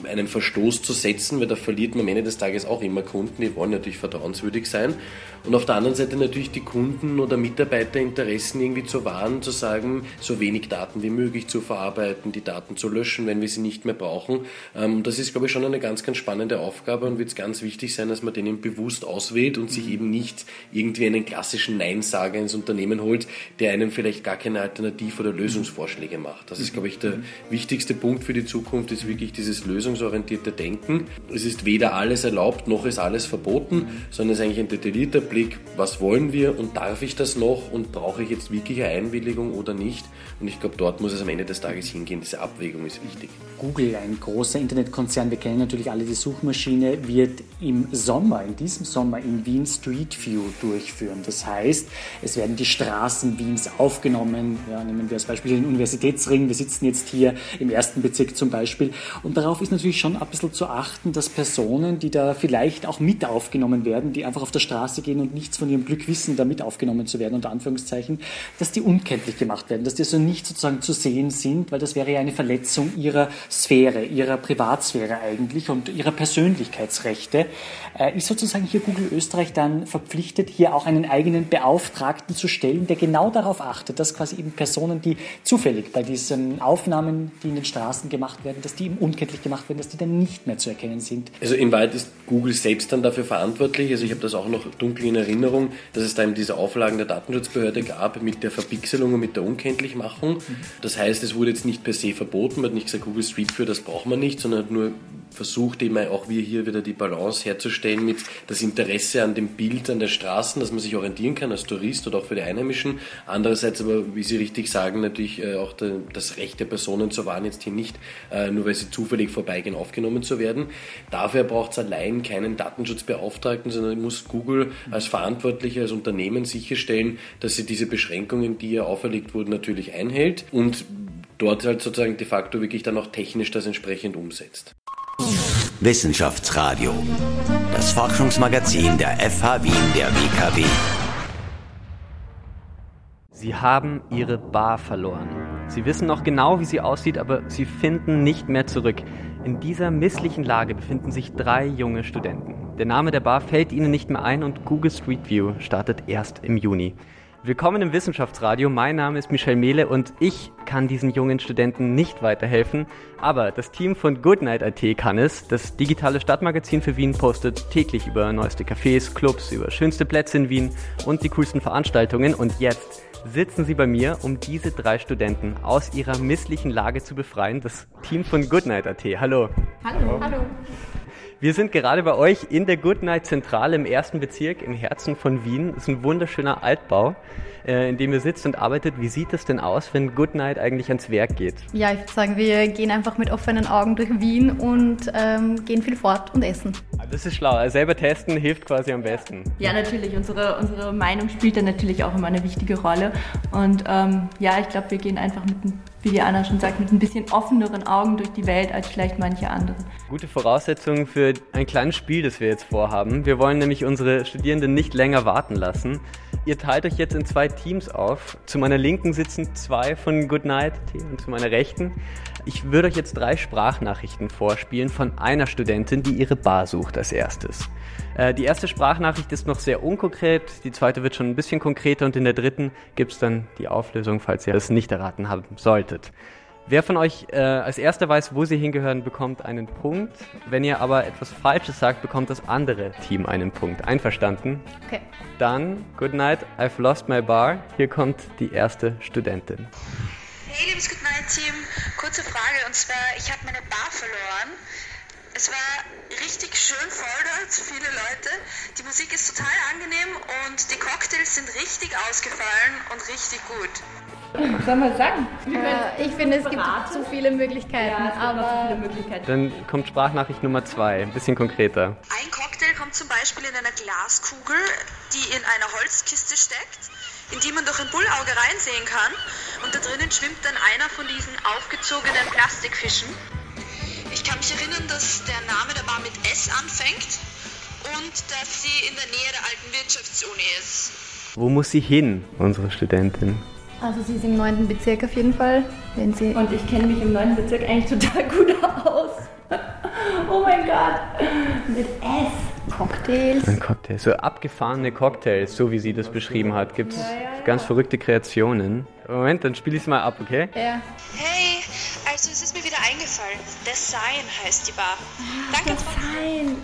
Speaker 4: einen Verstoß zu setzen, weil da verliert man am Ende des Tages auch immer Kunden, die wollen natürlich vertrauenswürdig sein. Und auf der anderen Seite natürlich die Kunden- oder Mitarbeiterinteressen irgendwie zu wahren, zu sagen, so wenig Daten wie möglich zu verarbeiten, die Daten zu löschen, wenn wir sie nicht mehr brauchen. Ähm, das ist, glaube ich, schon eine ganz, ganz spannende Aufgabe und wird ganz wichtig sein, dass man denen bewusst auswählt und sich eben nicht irgendwie einen klassischen Neinsager ins Unternehmen holt, der einem vielleicht gar keine Alternativ- oder Lösungsvorschläge macht. Das ist, glaube ich, der wichtigste Punkt für die Zukunft, ist wirklich dieses lösungsorientierte Denken. Es ist weder alles erlaubt, noch ist alles verboten, sondern es ist eigentlich ein detaillierter Blick, was wollen wir und darf ich das noch und brauche ich jetzt wirklich eine Einwilligung oder nicht. Und ich glaube, dort muss es am Ende des Tages hingehen. Diese Abwägung ist wichtig.
Speaker 3: Google, ein großer Internetkonzern, wir kennen natürlich alle die Suchmaschine, wird im Sommer, in diesem Sommer in Wien Street View durchführen. Das heißt, es werden die Straßen Wiens aufgenommen. Ja, nehmen wir als Beispiel den Universitätsring. Wir sitzen jetzt hier im ersten Bezirk zum Beispiel. Und darauf ist natürlich schon ein bisschen zu achten, dass Personen, die da vielleicht auch mit aufgenommen werden, die einfach auf der Straße gehen und nichts von ihrem Glück wissen, da mit aufgenommen zu werden, unter Anführungszeichen, dass die unkenntlich gemacht werden, dass die so nicht sozusagen zu sehen sind, weil das wäre ja eine Verletzung ihrer Sphäre, ihrer Privatsphäre eigentlich und ihrer Persönlichkeitsrechte. Äh, ist sozusagen hier Google Österreich dann verpflichtet, hier auch einen eigenen Beauftragten zu stellen, der genau darauf achtet, dass quasi eben Personen, die zufällig bei diesen Aufnahmen, die in den Straßen gemacht werden, dass die eben unkenntlich gemacht werden, dass die dann nicht mehr zu erkennen sind.
Speaker 4: Also in Wahrheit ist Google selbst dann dafür verantwortlich. Also ich habe das auch noch dunkel in Erinnerung, dass es da eben diese Auflagen der Datenschutzbehörde gab mit der Verpixelung und mit der Unkenntlichmachung. Das heißt, es wurde jetzt nicht per se verboten, man hat nicht gesagt, Google Street View, das braucht man nicht, sondern hat nur versucht eben auch wir hier wieder die Balance herzustellen mit das Interesse an dem Bild an der Straßen, dass man sich orientieren kann als Tourist oder auch für die Einheimischen. Andererseits aber, wie Sie richtig sagen, natürlich äh, auch das Recht der Personen zu wahren, jetzt hier nicht äh, nur weil sie zufällig vorbeigehen, aufgenommen zu werden. Dafür braucht es allein keinen Datenschutzbeauftragten, sondern muss Google als Verantwortlicher, als Unternehmen sicherstellen, dass sie diese Beschränkungen, die ihr auferlegt wurden, natürlich einhält und dort halt sozusagen de facto wirklich dann auch technisch das entsprechend umsetzt.
Speaker 1: Wissenschaftsradio, das Forschungsmagazin der FH Wien der WKW.
Speaker 5: Sie haben ihre Bar verloren. Sie wissen noch genau, wie sie aussieht, aber sie finden nicht mehr zurück. In dieser misslichen Lage befinden sich drei junge Studenten. Der Name der Bar fällt ihnen nicht mehr ein und Google Street View startet erst im Juni. Willkommen im Wissenschaftsradio. Mein Name ist Michel Mehle und ich kann diesen jungen Studenten nicht weiterhelfen. Aber das Team von Goodnight IT kann es. Das digitale Stadtmagazin für Wien postet täglich über neueste Cafés, Clubs, über schönste Plätze in Wien und die coolsten Veranstaltungen. Und jetzt sitzen sie bei mir, um diese drei Studenten aus ihrer misslichen Lage zu befreien. Das Team von Goodnight AT. Hallo.
Speaker 6: Hallo. Hallo.
Speaker 5: Wir sind gerade bei euch in der Goodnight Zentrale im ersten Bezirk im Herzen von Wien. Das ist ein wunderschöner Altbau, äh, in dem ihr sitzt und arbeitet. Wie sieht es denn aus, wenn Goodnight eigentlich ans Werk geht?
Speaker 6: Ja, ich würde sagen, wir gehen einfach mit offenen Augen durch Wien und ähm, gehen viel fort und essen.
Speaker 5: Ah, das ist schlau. Also selber testen hilft quasi am besten.
Speaker 7: Ja, natürlich. Unsere, unsere Meinung spielt dann natürlich auch immer eine wichtige Rolle. Und ähm, ja, ich glaube, wir gehen einfach mit einem wie die Anna schon sagt, mit ein bisschen offeneren Augen durch die Welt als vielleicht manche andere.
Speaker 5: Gute Voraussetzung für ein kleines Spiel, das wir jetzt vorhaben. Wir wollen nämlich unsere Studierenden nicht länger warten lassen. Ihr teilt euch jetzt in zwei Teams auf. Zu meiner Linken sitzen zwei von Goodnight und zu meiner Rechten. Ich würde euch jetzt drei Sprachnachrichten vorspielen von einer Studentin, die ihre Bar sucht als erstes. Äh, die erste Sprachnachricht ist noch sehr unkonkret, die zweite wird schon ein bisschen konkreter und in der dritten gibt es dann die Auflösung, falls ihr es nicht erraten haben solltet. Wer von euch äh, als erster weiß, wo sie hingehören, bekommt einen Punkt. Wenn ihr aber etwas Falsches sagt, bekommt das andere Team einen Punkt. Einverstanden?
Speaker 6: Okay.
Speaker 5: Dann, good night, I've lost my bar. Hier kommt die erste Studentin.
Speaker 8: Hey, liebes Good Night Team. Kurze Frage und zwar, ich habe meine Bar verloren. Es war richtig schön voll dort, viele Leute. Die Musik ist total angenehm und die Cocktails sind richtig ausgefallen und richtig gut.
Speaker 7: Soll man sagen?
Speaker 6: Äh, ich finde, es gibt zu viele Möglichkeiten,
Speaker 7: Ja,
Speaker 6: aber
Speaker 7: viele Möglichkeiten.
Speaker 5: Dann kommt Sprachnachricht Nummer zwei, ein bisschen konkreter.
Speaker 8: Ein Cocktail kommt zum Beispiel in einer Glaskugel, die in einer Holzkiste steckt, in die man durch ein Bullauge reinsehen kann. Und da drinnen schwimmt dann einer von diesen aufgezogenen Plastikfischen. Ich kann mich erinnern, dass der Name der Bar mit S anfängt und dass sie in der Nähe der alten Wirtschaftsuni ist.
Speaker 5: Wo muss sie hin, unsere Studentin?
Speaker 6: Also sie ist im 9. Bezirk auf jeden Fall. Wenn sie
Speaker 7: Und ich kenne mich im 9. Bezirk eigentlich total gut aus. Oh mein Gott. Mit S.
Speaker 6: Cocktails.
Speaker 5: Ein Cocktail. So abgefahrene Cocktails, so wie sie das beschrieben hat, gibt es ganz verrückte Kreationen. Moment, dann spiele ich es mal ab, okay?
Speaker 6: Ja.
Speaker 8: Hey, also es ist mir wieder eingefallen. The Sign heißt die Bar. Danke.
Speaker 7: Nein.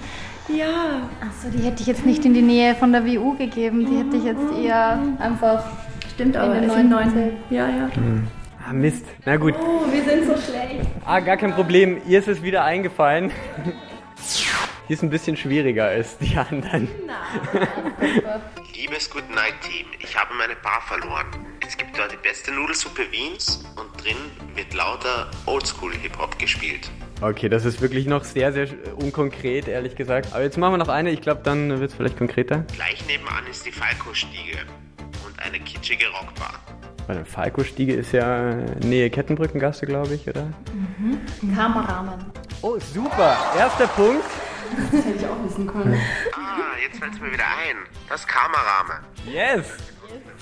Speaker 7: Ja.
Speaker 6: Achso, die hätte ich jetzt nicht in die Nähe von der WU gegeben. Die hätte ich jetzt eher einfach.
Speaker 7: Stimmt, aber
Speaker 6: den
Speaker 7: es sind
Speaker 6: neunten
Speaker 7: neun. Ja, ja.
Speaker 5: Ah, Mist. Na gut.
Speaker 7: Oh, wir sind so schlecht.
Speaker 5: Ah, gar kein Problem. Ihr ist es wieder eingefallen. Die ist ein bisschen schwieriger als die anderen.
Speaker 9: Liebes Good Night Team, ich habe meine Bar verloren. Es gibt dort die beste Nudelsuppe Wiens und drin wird lauter Oldschool Hip-Hop gespielt.
Speaker 5: Okay, das ist wirklich noch sehr, sehr unkonkret, ehrlich gesagt. Aber jetzt machen wir noch eine. Ich glaube, dann wird es vielleicht konkreter.
Speaker 9: Gleich nebenan ist die Falco-Stiege und eine kitschige Rockbar.
Speaker 5: Weil Falco-Stiege ist ja Nähe Kettenbrückengasse, glaube ich, oder?
Speaker 6: Kameramann.
Speaker 5: Oh, super. Erster Punkt.
Speaker 9: Ah, jetzt fällt es mir wieder ein. Das Kamerahmen.
Speaker 5: Yes.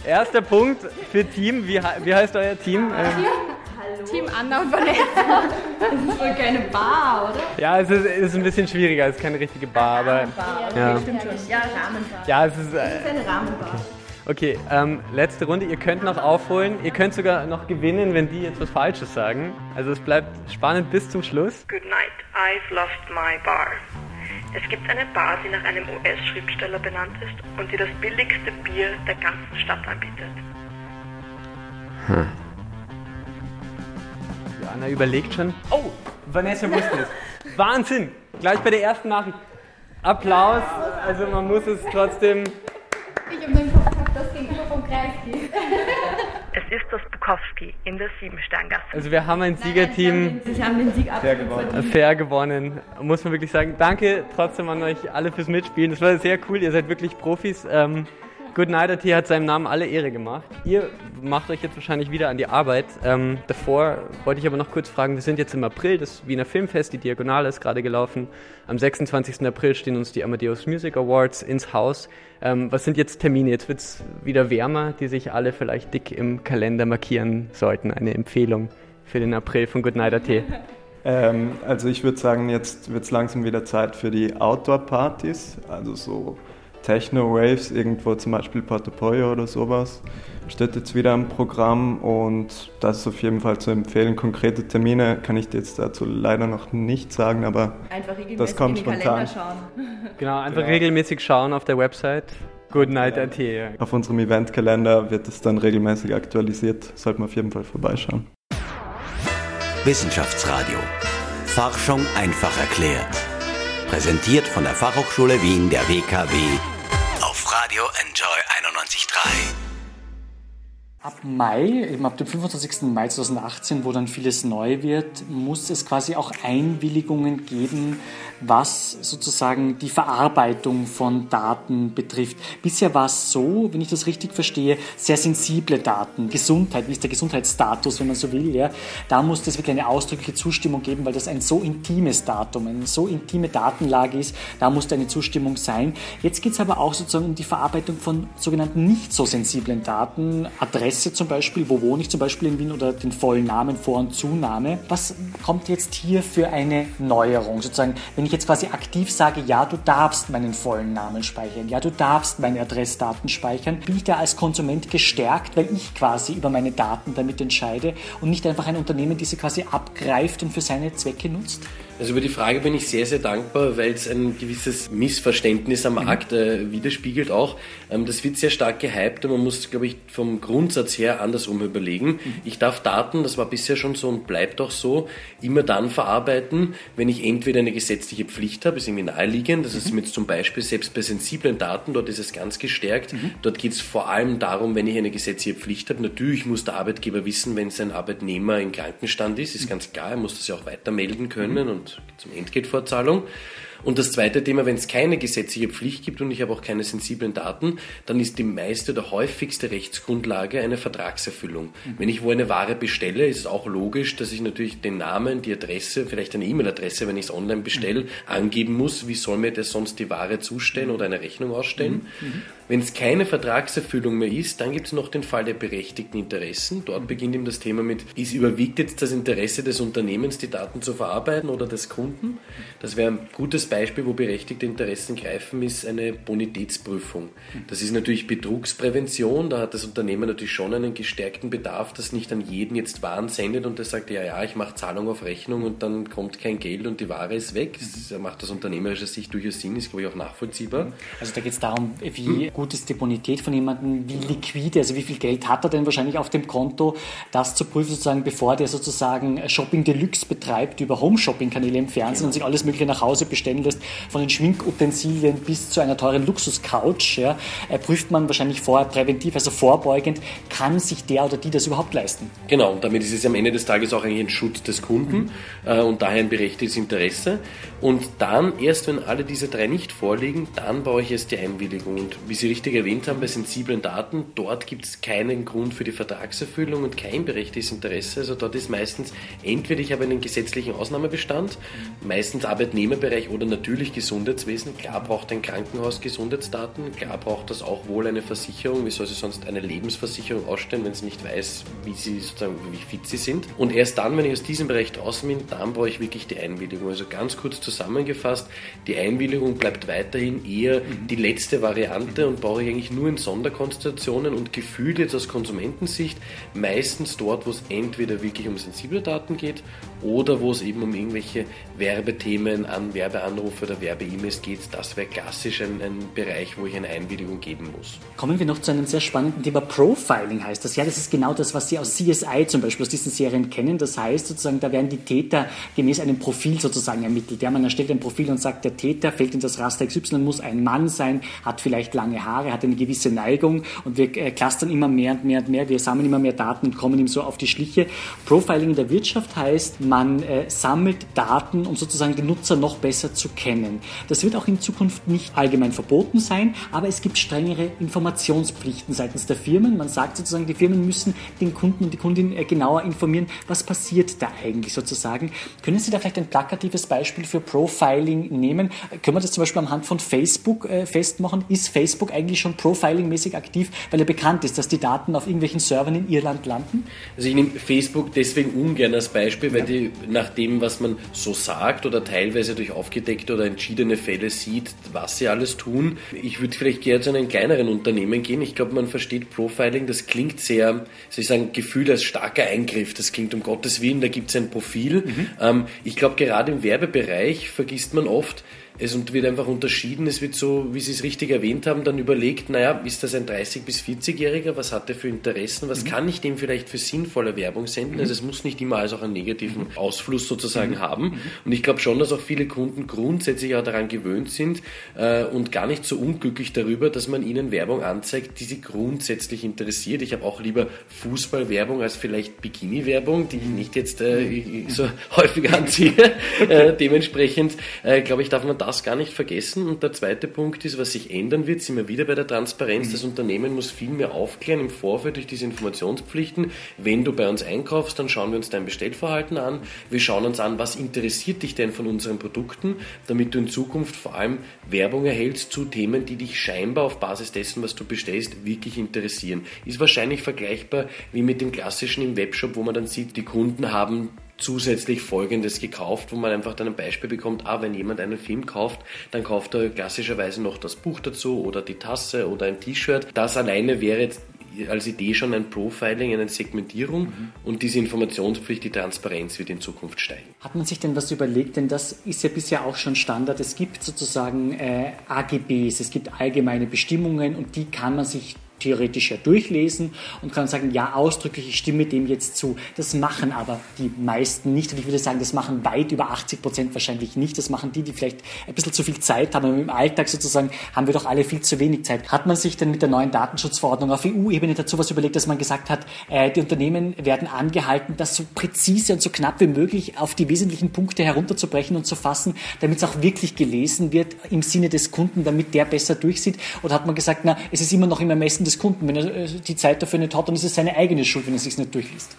Speaker 5: Erster Punkt für Team. Wie, wie heißt euer Team? Ähm,
Speaker 6: Team Anna und Vanessa.
Speaker 7: Das ist wohl keine Bar, oder?
Speaker 5: ja, es ist, es ist ein bisschen schwieriger. Es ist keine richtige Bar, aber ja,
Speaker 7: Stimmt schon. Ja, Rahmenbar.
Speaker 5: ja, es ist. Äh,
Speaker 7: Eine Rahmenbar.
Speaker 5: Okay, ähm, letzte Runde. Ihr könnt noch aufholen. Ihr könnt sogar noch gewinnen, wenn die jetzt was Falsches sagen. Also es bleibt spannend bis zum Schluss.
Speaker 10: Good night, I've lost my bar. Es gibt eine Bar, die nach einem US-Schriftsteller benannt ist und die das billigste Bier der ganzen Stadt anbietet.
Speaker 5: Joanna überlegt schon. Oh, Vanessa wusste es. Wahnsinn! Gleich bei der ersten Nachricht. Applaus. Also man muss es trotzdem.
Speaker 6: Ich habe den Kopf gehabt, das gegenüber vom Kreisky.
Speaker 10: Das Bukowski in der Siebensteingasse.
Speaker 5: Also wir haben ein Siegerteam
Speaker 7: Sie haben den Sieg abgeworden.
Speaker 5: fair gewonnen. Muss man wirklich sagen. Danke trotzdem an euch alle fürs Mitspielen. Das war sehr cool. Ihr seid wirklich Profis. Ähm, Good AT hat seinem Namen alle Ehre gemacht. Ihr macht euch jetzt wahrscheinlich wieder an die Arbeit. Ähm, davor wollte ich aber noch kurz fragen, wir sind jetzt im April, das Wiener Filmfest, die Diagonale ist gerade gelaufen. Am 26. April stehen uns die Amadeus Music Awards ins Haus. Ähm, was sind jetzt Termine? Jetzt wird es wieder wärmer, die sich alle vielleicht dick im Kalender markieren sollten. Eine Empfehlung für den April von Good AT.
Speaker 11: Ähm, also ich würde sagen, jetzt wird es langsam wieder Zeit für die Outdoor-Partys, also so Techno-Waves, irgendwo zum Beispiel Porto Pollo oder sowas. Steht jetzt wieder im Programm und das ist auf jeden Fall zu empfehlen. Konkrete Termine kann ich dir jetzt dazu leider noch nicht sagen, aber
Speaker 7: Einfach regelmäßig
Speaker 11: Das kommt
Speaker 7: in den
Speaker 11: spontan.
Speaker 7: Kalender schauen.
Speaker 5: Genau, einfach
Speaker 11: Genau.
Speaker 5: regelmäßig schauen auf der Website. Goodnight.at. Ja.
Speaker 11: auf unserem Eventkalender wird es dann regelmäßig aktualisiert. Sollte man auf jeden Fall vorbeischauen.
Speaker 1: Wissenschaftsradio. Forschung einfach erklärt. Präsentiert von der Fachhochschule Wien der WKW Radio Enjoy 91.3.
Speaker 3: Ab Mai, eben ab dem 25. Mai 2018, wo dann vieles neu wird, muss es quasi auch Einwilligungen geben, was sozusagen die Verarbeitung von Daten betrifft. Bisher war es so, wenn ich das richtig verstehe, sehr sensible Daten, Gesundheit, wie ist der Gesundheitsstatus, wenn man so will, ja, da muss es wirklich eine ausdrückliche Zustimmung geben, weil das ein so intimes Datum, eine so intime Datenlage ist, da muss eine Zustimmung sein. Jetzt geht es aber auch sozusagen um die Verarbeitung von sogenannten nicht so sensiblen Daten, Adresse zum Beispiel, wo wohne ich zum Beispiel in Wien oder den vollen Namen, Vor- und Zunahme. Was kommt jetzt hier für eine Neuerung? Sozusagen, wenn ich jetzt quasi aktiv sage, ja, du darfst meinen vollen Namen speichern, ja, du darfst meine Adressdaten speichern, bin ich da als Konsument gestärkt, weil ich quasi über meine Daten damit entscheide und nicht einfach ein Unternehmen diese quasi abgreift und für seine Zwecke nutzt?
Speaker 4: Also über die Frage bin ich sehr, sehr dankbar, weil es ein gewisses Missverständnis am Markt äh, widerspiegelt auch. Ähm, das wird sehr stark gehypt und man muss, glaube ich, vom Grundsatz her andersrum überlegen. Ich darf Daten, das war bisher schon so und bleibt auch so, immer dann verarbeiten, wenn ich entweder eine gesetzliche Pflicht habe, ist irgendwie naheliegend, das ist jetzt zum Beispiel selbst bei sensiblen Daten, dort ist es ganz gestärkt. Dort geht es vor allem darum, wenn ich eine gesetzliche Pflicht habe, natürlich muss der Arbeitgeber wissen, wenn sein Arbeitnehmer im Krankenstand ist, ist ganz klar, er muss das ja auch weiter melden können und zum Entgeltvorzahlung. Und das zweite Thema, wenn es keine gesetzliche Pflicht gibt und ich habe auch keine sensiblen Daten, dann ist die meiste oder häufigste Rechtsgrundlage eine Vertragserfüllung. Mhm. Wenn ich wo eine Ware bestelle, ist es auch logisch, dass ich natürlich den Namen, die Adresse, vielleicht eine E-Mail-Adresse, wenn ich es online bestelle, mhm. angeben muss. Wie soll mir das sonst die Ware zustellen oder eine Rechnung ausstellen? Mhm. Wenn es keine Vertragserfüllung mehr ist, dann gibt es noch den Fall der berechtigten Interessen. Dort beginnt eben das Thema mit, ist überwiegt jetzt das Interesse des Unternehmens, die Daten zu verarbeiten oder des Kunden? Das wäre ein gutes Beispiel, wo berechtigte Interessen greifen, ist eine Bonitätsprüfung. Das ist natürlich Betrugsprävention, da hat das Unternehmen natürlich schon einen gestärkten Bedarf, dass nicht an jeden jetzt Waren sendet und der sagt, ja, ja, ich mache Zahlung auf Rechnung und dann kommt kein Geld und die Ware ist weg. Das macht aus unternehmerischer Sicht durchaus Sinn, ist glaube ich auch nachvollziehbar.
Speaker 3: Also da geht es darum, wie gut ist von jemandem, wie liquide, also wie viel Geld hat er denn wahrscheinlich auf dem Konto, das zu prüfen sozusagen, bevor der sozusagen Shopping Deluxe betreibt über Home-Shopping-Kanäle im Fernsehen genau. und sich alles Mögliche nach Hause bestellen lässt, von den Schminkutensilien bis zu einer teuren Luxus-Couch, ja, äh, prüft man wahrscheinlich vorher präventiv, also vorbeugend, kann sich der oder die das überhaupt leisten?
Speaker 4: Genau, und damit ist es am Ende des Tages auch eigentlich ein Schutz des Kunden mhm. äh, und daher ein berechtigtes Interesse. Und dann, erst wenn alle diese drei nicht vorliegen, dann brauche ich erst die Einwilligung. Und wie Sie richtig erwähnt haben, bei sensiblen Daten, dort gibt es keinen Grund für die Vertragserfüllung und kein berechtigtes Interesse. Also dort ist meistens entweder ich habe einen gesetzlichen Ausnahmebestand, meistens Arbeitnehmerbereich oder natürlich Gesundheitswesen. Klar braucht ein Krankenhaus Gesundheitsdaten, klar braucht das auch wohl eine Versicherung. Wie soll sie sonst eine Lebensversicherung ausstellen, wenn sie nicht weiß, wie sie sozusagen, wie fit sie sind? Und erst dann, wenn ich aus diesem Bereich draußen bin, dann brauche ich wirklich die Einwilligung. Also ganz kurz zusammengefasst, die Einwilligung bleibt weiterhin eher die letzte Variante und brauche ich eigentlich nur in Sonderkonstellationen und gefühlt jetzt aus Konsumentensicht meistens dort, wo es entweder wirklich um sensible Daten geht oder wo es eben um irgendwelche Werbethemen an Werbeanrufe oder Werbe-E-Mails geht. Das wäre klassisch ein, ein, Bereich, wo ich eine Einwilligung geben muss.
Speaker 3: Kommen wir noch zu einem sehr spannenden Thema. Profiling heißt das. Ja, das ist genau das, was Sie aus CSI zum Beispiel aus diesen Serien kennen. Das heißt sozusagen, da werden die Täter gemäß einem Profil sozusagen ermittelt. Ja, man erstellt ein Profil und sagt, der Täter fällt in das Raster XY, muss ein Mann sein, hat vielleicht lange Haare, hat eine gewisse Neigung und wir äh, clustern immer mehr und mehr und mehr. Wir sammeln immer mehr Daten und kommen ihm so auf die Schliche. Profiling in der Wirtschaft heißt, man äh, sammelt Daten, um sozusagen den Nutzer noch besser zu kennen. Das wird auch in Zukunft nicht allgemein verboten sein, aber es gibt strengere Informationspflichten seitens der Firmen. Man sagt sozusagen, die Firmen müssen den Kunden und die Kundin äh, genauer informieren, was passiert da eigentlich sozusagen. Können Sie da vielleicht ein plakatives Beispiel für Profiling nehmen? Können wir das zum Beispiel anhand von Facebook festmachen? Ist Facebook eigentlich schon Profiling-mäßig aktiv, weil er bekannt ist, dass die Daten auf irgendwelchen Servern in Irland landen?
Speaker 4: Also ich nehme Facebook deswegen ungern als Beispiel, weil ja. die nach dem, was man so sagt oder teilweise durch aufgedeckte oder entschiedene Fälle sieht, was sie alles tun. Ich würde vielleicht gerne zu einem kleineren Unternehmen gehen. Ich glaube, man versteht Profiling, das klingt sehr, soll ich sagen, Gefühl als starker Eingriff. Das klingt um Gottes Willen, da gibt es ein Profil. Mhm. Ähm, ich glaube, gerade im Werbebereich vergisst man oft, es wird einfach unterschieden. Es wird so, wie Sie es richtig erwähnt haben, dann überlegt, naja, ist das ein 30- bis 40-Jähriger? Was hat er für Interessen? Was mhm. kann ich dem vielleicht für sinnvolle Werbung senden? Mhm. Also es muss nicht immer alles auch einen negativen mhm. Ausfluss sozusagen mhm. haben. Mhm. Und ich glaube schon, dass auch viele Kunden grundsätzlich auch daran gewöhnt sind äh, und gar nicht so unglücklich darüber, dass man ihnen Werbung anzeigt, die sie grundsätzlich interessiert. Ich habe auch lieber Fußballwerbung als vielleicht Bikini-Werbung, die ich nicht jetzt äh, so häufig anziehe. äh, dementsprechend, äh, glaube ich, darf man das gar nicht vergessen. Und der zweite Punkt ist, was sich ändern wird, sind wir wieder bei der Transparenz. Mhm. Das Unternehmen muss viel mehr aufklären im Vorfeld durch diese Informationspflichten. Wenn du bei uns einkaufst, dann schauen wir uns dein Bestellverhalten an. Wir schauen uns an, was interessiert dich denn von unseren Produkten, damit du in Zukunft vor allem Werbung erhältst zu Themen, die dich scheinbar auf Basis dessen, was du bestellst, wirklich interessieren. Ist wahrscheinlich vergleichbar wie mit dem klassischen im Webshop, wo man dann sieht, die Kunden haben zusätzlich Folgendes gekauft, wo man einfach dann ein Beispiel bekommt, ah, wenn jemand einen Film kauft, dann kauft er klassischerweise noch das Buch dazu oder die Tasse oder ein T-Shirt. Das alleine wäre jetzt als Idee schon ein Profiling, eine Segmentierung mhm. und diese Informationspflicht, die Transparenz wird in Zukunft steigen.
Speaker 3: Hat man sich denn was überlegt? Denn das ist ja bisher auch schon Standard. Es gibt sozusagen äh, AGBs, es gibt allgemeine Bestimmungen und die kann man sich theoretisch ja durchlesen und kann sagen, ja, ausdrücklich, ich stimme dem jetzt zu. Das machen aber die meisten nicht und ich würde sagen, das machen weit über 80 Prozent wahrscheinlich nicht. Das machen die, die vielleicht ein bisschen zu viel Zeit haben. Aber im Alltag sozusagen haben wir doch alle viel zu wenig Zeit. Hat man sich denn mit der neuen Datenschutzverordnung auf EU-Ebene dazu was überlegt, dass man gesagt hat, äh, die Unternehmen werden angehalten, das so präzise und so knapp wie möglich auf die wesentlichen Punkte herunterzubrechen und zu fassen, damit es auch wirklich gelesen wird im Sinne des Kunden, damit der besser durchsieht? Oder hat man gesagt, na, es ist immer noch im Ermessen des Kunden. Wenn er äh, die Zeit dafür nicht hat, dann ist es seine eigene Schuld, wenn er sich nicht durchliest.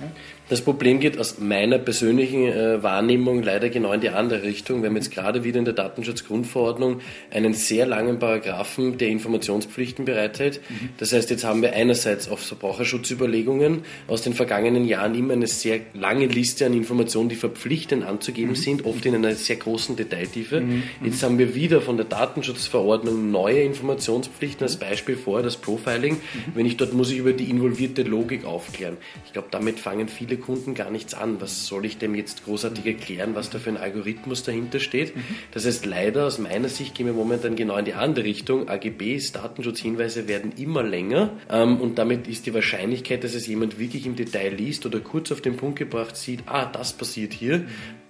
Speaker 4: Das Problem geht aus meiner persönlichen äh, Wahrnehmung leider genau in die andere Richtung. Wir haben jetzt gerade wieder in der Datenschutzgrundverordnung einen sehr langen Paragraphen, der Informationspflichten bereithält. Mhm. Das heißt, jetzt haben wir einerseits auf Verbraucherschutzüberlegungen aus den vergangenen Jahren immer eine sehr lange Liste an Informationen, die verpflichtend anzugeben mhm. sind, oft in einer sehr großen Detailtiefe. Mhm. Jetzt haben wir wieder von der Datenschutzverordnung neue Informationspflichten als Beispiel vor, das Profiling. Mhm. Wenn ich dort muss ich über die involvierte Logik aufklären. Ich glaube, damit fangen viele Kunden gar nichts an. Was soll ich dem jetzt großartig erklären, was da für ein Algorithmus dahinter steht? Mhm. Das heißt, leider aus meiner Sicht gehen wir momentan genau in die andere Richtung. AGBs, Datenschutzhinweise werden immer länger ähm, und damit ist die Wahrscheinlichkeit, dass es jemand wirklich im Detail liest oder kurz auf den Punkt gebracht sieht, ah, das passiert hier,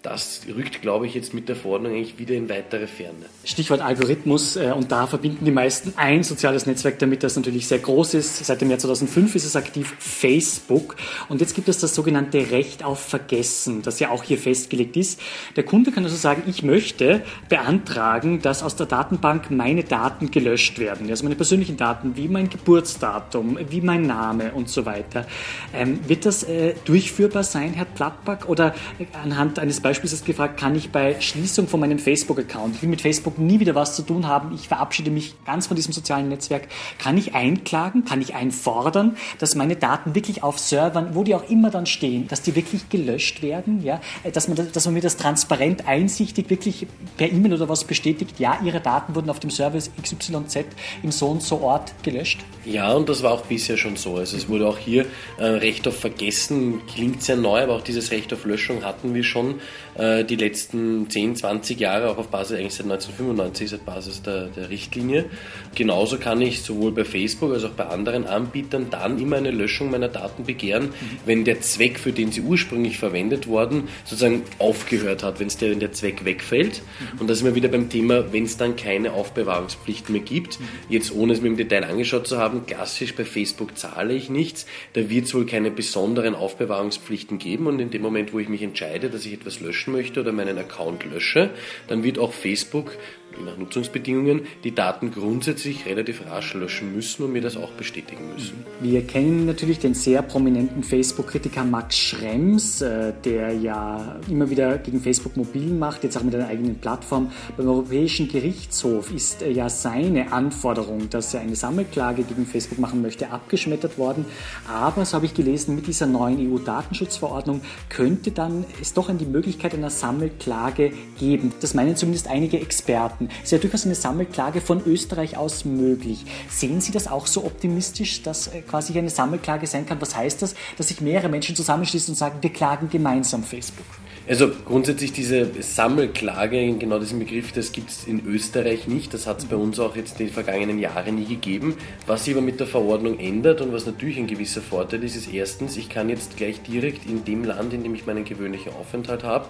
Speaker 4: das rückt, glaube ich, jetzt mit der Verordnung eigentlich wieder in weitere Ferne.
Speaker 3: Stichwort Algorithmus äh, und da verbinden die meisten ein soziales Netzwerk damit, das natürlich sehr groß ist. Seit dem Jahr 2005 ist es aktiv Facebook und jetzt gibt es das sogenannte Recht auf Vergessen, das ja auch hier festgelegt ist. Der Kunde kann also sagen, ich möchte beantragen, dass aus der Datenbank meine Daten gelöscht werden, also meine persönlichen Daten, wie mein Geburtsdatum, wie mein Name und so weiter. Ähm, wird das äh, durchführbar sein, Herr Plattback, oder anhand eines Beispiels Beispiel ist gefragt, kann ich bei Schließung von meinem Facebook-Account, ich will mit Facebook nie wieder was zu tun haben, ich verabschiede mich ganz von diesem sozialen Netzwerk, kann ich einklagen, kann ich einfordern, dass meine Daten wirklich auf Servern, wo die auch immer dann stehen, dass die wirklich gelöscht werden, ja, dass man, dass man mir das transparent, einsichtig wirklich per E-Mail oder was bestätigt, ja, Ihre Daten wurden auf dem Server XYZ im so und so Ort gelöscht?
Speaker 4: Ja, und das war auch bisher schon so. Also es wurde auch hier äh, Recht auf Vergessen, klingt sehr neu, aber auch dieses Recht auf Löschung hatten wir schon die letzten 10, 20 Jahre, auch auf Basis eigentlich seit 1995, seit Basis der, der Richtlinie. Genauso kann ich sowohl bei Facebook als auch bei anderen Anbietern dann immer eine Löschung meiner Daten begehren, mhm. wenn der Zweck, für den sie ursprünglich verwendet worden, sozusagen aufgehört hat, wenn der, wenn der Zweck wegfällt. Mhm. Und da sind wir wieder beim Thema, wenn es dann keine Aufbewahrungspflicht mehr gibt. Mhm. Jetzt ohne es mir im Detail angeschaut zu haben, klassisch bei Facebook zahle ich nichts. Da wird es wohl keine besonderen Aufbewahrungspflichten geben und in dem Moment, wo ich mich entscheide, dass ich etwas löschen löschen möchte oder meinen Account lösche, dann wird auch Facebook nach Nutzungsbedingungen die Daten grundsätzlich relativ rasch löschen müssen und mir das auch bestätigen müssen.
Speaker 3: Wir kennen natürlich den sehr prominenten Facebook-Kritiker Max Schrems, äh, der ja immer wieder gegen Facebook mobil macht, jetzt auch mit einer eigenen Plattform. Beim Europäischen Gerichtshof ist äh, ja seine Anforderung, dass er eine Sammelklage gegen Facebook machen möchte, abgeschmettert worden. Aber, so habe ich gelesen, mit dieser neuen EU-Datenschutzverordnung könnte dann es doch an die Möglichkeit einer Sammelklage geben. Das meinen zumindest einige Experten. Staaten. Ist ja durchaus eine Sammelklage von Österreich aus möglich. Sehen Sie das auch so optimistisch, dass äh, quasi eine Sammelklage sein kann? Was heißt das? Dass sich mehrere Menschen zusammenschließen und sagen, wir klagen gemeinsam Facebook.
Speaker 4: Also grundsätzlich diese Sammelklage, genau diesen Begriff, das gibt es in Österreich nicht. Das hat es bei uns auch jetzt die vergangenen Jahre nie gegeben. Was sich aber mit der Verordnung ändert und was natürlich ein gewisser Vorteil ist, ist erstens, ich kann jetzt gleich direkt in dem Land, in dem ich meinen gewöhnlichen Aufenthalt habe,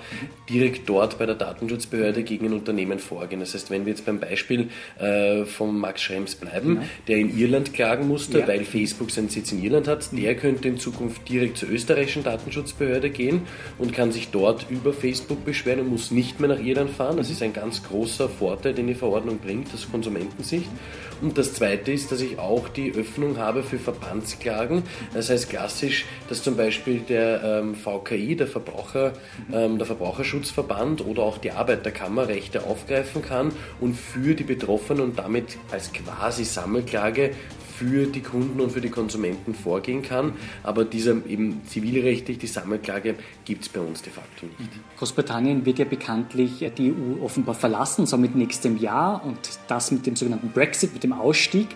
Speaker 4: direkt dort bei der Datenschutzbehörde gegen ein Unternehmen vorgehen. Das heißt, wenn wir jetzt beim Beispiel äh, von Max Schrems bleiben, genau. der in Irland klagen musste, ja. weil Facebook seinen Sitz in Irland hat, der könnte in Zukunft direkt zur österreichischen Datenschutzbehörde gehen und kann sich dort über Facebook beschweren und muss nicht mehr nach Irland fahren. Das ist ein ganz großer Vorteil, den die Verordnung bringt aus Konsumentensicht. Und das Zweite ist, dass ich auch die Öffnung habe für Verbandsklagen. Das heißt klassisch, dass zum Beispiel der ähm, VKI, der, Verbraucher, ähm, der Verbraucherschutzverband oder auch die Arbeiterkammer Rechte aufgreifen kann und für die Betroffenen und damit als quasi Sammelklage für die Kunden und für die Konsumenten vorgehen kann. Aber dieser eben zivilrechtlich, die Sammelklage, gibt es bei uns de facto nicht.
Speaker 3: Großbritannien wird ja bekanntlich die EU offenbar verlassen, so mit nächstem Jahr und das mit dem sogenannten Brexit, mit dem Ausstieg.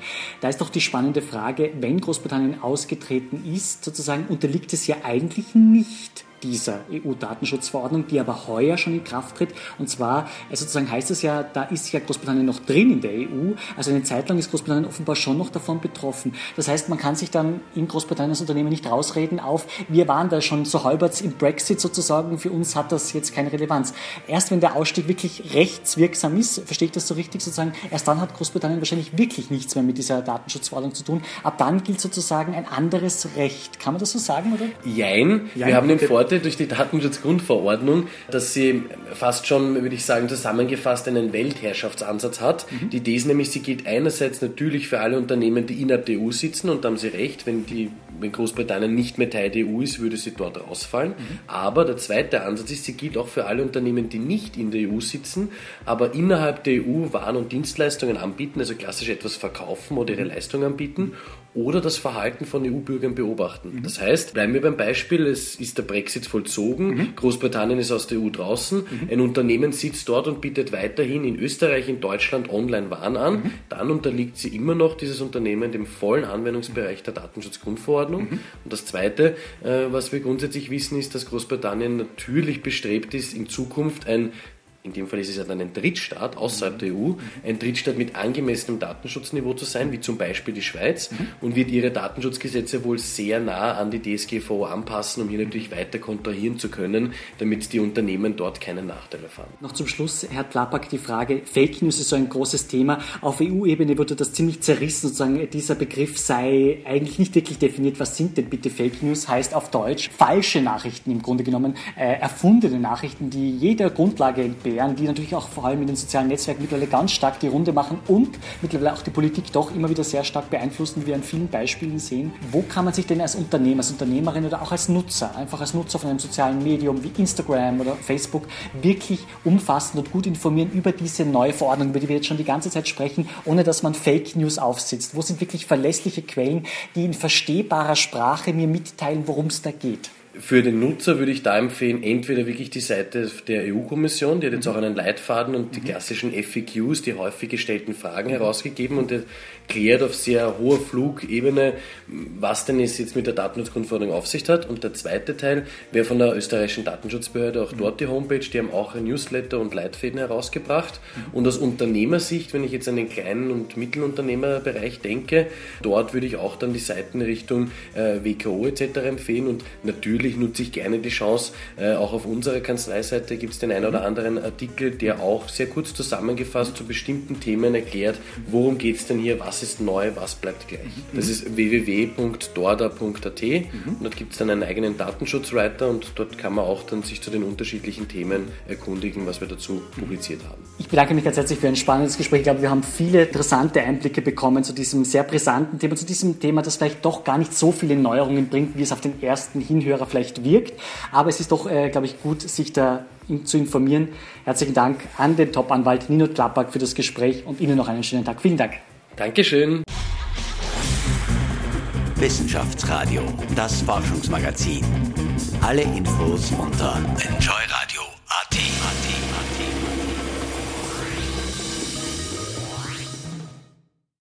Speaker 3: Da ist doch die spannende Frage, wenn Großbritannien ausgetreten ist, sozusagen unterliegt es ja eigentlich nicht dieser EU-Datenschutzverordnung, die aber heuer schon in Kraft tritt. Und zwar, also sozusagen heißt es ja, da ist ja Großbritannien noch drin in der EU. Also eine Zeit lang ist Großbritannien offenbar schon noch davon betroffen. Das heißt, man kann sich dann in Großbritannien als Unternehmen nicht rausreden auf, wir waren da schon so halbwegs im Brexit sozusagen, für uns hat das jetzt keine Relevanz. Erst wenn der Ausstieg wirklich rechtswirksam ist, verstehe ich das so richtig sozusagen, erst dann hat Großbritannien wahrscheinlich wirklich nichts mehr mit dieser Datenschutzverordnung zu tun. Ab dann gilt sozusagen ein anderes Recht. Kann man das so sagen, oder?
Speaker 4: Jein. Jein. Wir haben den Vorteil durch die Datenschutzgrundverordnung, dass sie fast schon, würde ich sagen, zusammengefasst einen Weltherrschaftsansatz hat. Mhm. Die Idee ist nämlich, sie gilt einerseits natürlich für alle Unternehmen, die innerhalb der EU sitzen und da haben Sie recht, wenn, die, wenn Großbritannien nicht mehr Teil der EU ist, würde sie dort rausfallen. Mhm. Aber der zweite Ansatz ist, sie gilt auch für alle Unternehmen, die nicht in der EU sitzen, aber innerhalb der EU Waren und Dienstleistungen anbieten, also klassisch etwas verkaufen oder ihre Leistungen anbieten oder das Verhalten von EU-Bürgern beobachten. Mhm. Das heißt, bleiben wir beim Beispiel, es ist der Brexit vollzogen, mhm. Großbritannien ist aus der EU draußen, mhm. ein Unternehmen sitzt dort und bietet weiterhin in Österreich, in Deutschland online Waren an, mhm. dann unterliegt sie immer noch dieses Unternehmen dem vollen Anwendungsbereich der Datenschutzgrundverordnung. Mhm. Und das Zweite, äh, was wir grundsätzlich wissen, ist, dass Großbritannien natürlich bestrebt ist, in Zukunft ein in dem Fall ist es ja dann ein Drittstaat außerhalb mhm. der EU, ein Drittstaat mit angemessenem Datenschutzniveau zu sein, wie zum Beispiel die Schweiz, mhm. und wird ihre Datenschutzgesetze wohl sehr nah an die DSGVO anpassen, um hier natürlich weiter kontrahieren zu können, damit die Unternehmen dort keinen Nachteil erfahren.
Speaker 3: Noch zum Schluss, Herr Tlapak, die Frage, Fake News ist so ein großes Thema. Auf EU-Ebene wurde das ziemlich zerrissen, sozusagen dieser Begriff sei eigentlich nicht wirklich definiert. Was sind denn bitte Fake News? Heißt auf Deutsch falsche Nachrichten im Grunde genommen, äh, erfundene Nachrichten, die jeder Grundlage entbehren Bären, die natürlich auch vor allem in den sozialen Netzwerken mittlerweile ganz stark die Runde machen und mittlerweile auch die Politik doch immer wieder sehr stark beeinflussen, wie wir an vielen Beispielen sehen. Wo kann man sich denn als Unternehmer, als Unternehmerin oder auch als Nutzer, einfach als Nutzer von einem sozialen Medium wie Instagram oder Facebook wirklich umfassend und gut informieren über diese neue Verordnung, über die wir jetzt schon die ganze Zeit sprechen, ohne dass man Fake News aufsitzt? Wo sind wirklich verlässliche Quellen, die in verstehbarer Sprache mir mitteilen, worum es da geht?
Speaker 4: Für den Nutzer würde ich da empfehlen, entweder wirklich die Seite der EU-Kommission, die hat jetzt mhm. auch einen Leitfaden und die mhm. klassischen FAQs, die häufig gestellten Fragen herausgegeben und klärt auf sehr hoher Flugebene, was denn es jetzt mit der Datenschutzgrundverordnung auf sich hat. Und der zweite Teil wäre von der österreichischen Datenschutzbehörde auch dort die Homepage, die haben auch ein Newsletter und Leitfäden herausgebracht. Und aus Unternehmersicht, wenn ich jetzt an den kleinen und Mittelunternehmerbereich denke, dort würde ich auch dann die Seiten Richtung äh, WKO etc. empfehlen und natürlich nutze ich gerne die Chance, äh, auch auf unserer Kanzleiseite gibt es den einen oder anderen Artikel, der auch sehr kurz zusammengefasst zu bestimmten Themen erklärt, worum geht es denn hier, was was ist neu, was bleibt gleich. Mhm. Das ist www.dorda.at mhm. und dort gibt es dann einen eigenen Datenschutzwriter und dort kann man auch dann sich zu den unterschiedlichen Themen erkundigen, was wir dazu publiziert haben.
Speaker 3: Ich bedanke mich ganz herzlich für ein spannendes Gespräch. Ich glaube, wir haben viele interessante Einblicke bekommen zu diesem sehr brisanten Thema, zu diesem Thema, das vielleicht doch gar nicht so viele Neuerungen bringt, wie es auf den ersten Hinhörer vielleicht wirkt. Aber es ist doch, äh, glaube ich, gut, sich da zu informieren. Herzlichen Dank an den Top-Anwalt Nino Klappert für das Gespräch und Ihnen noch einen schönen Tag. Vielen Dank.
Speaker 4: Dankeschön.
Speaker 1: Wissenschaftsradio, das Forschungsmagazin. Alle Infos unter Enjoy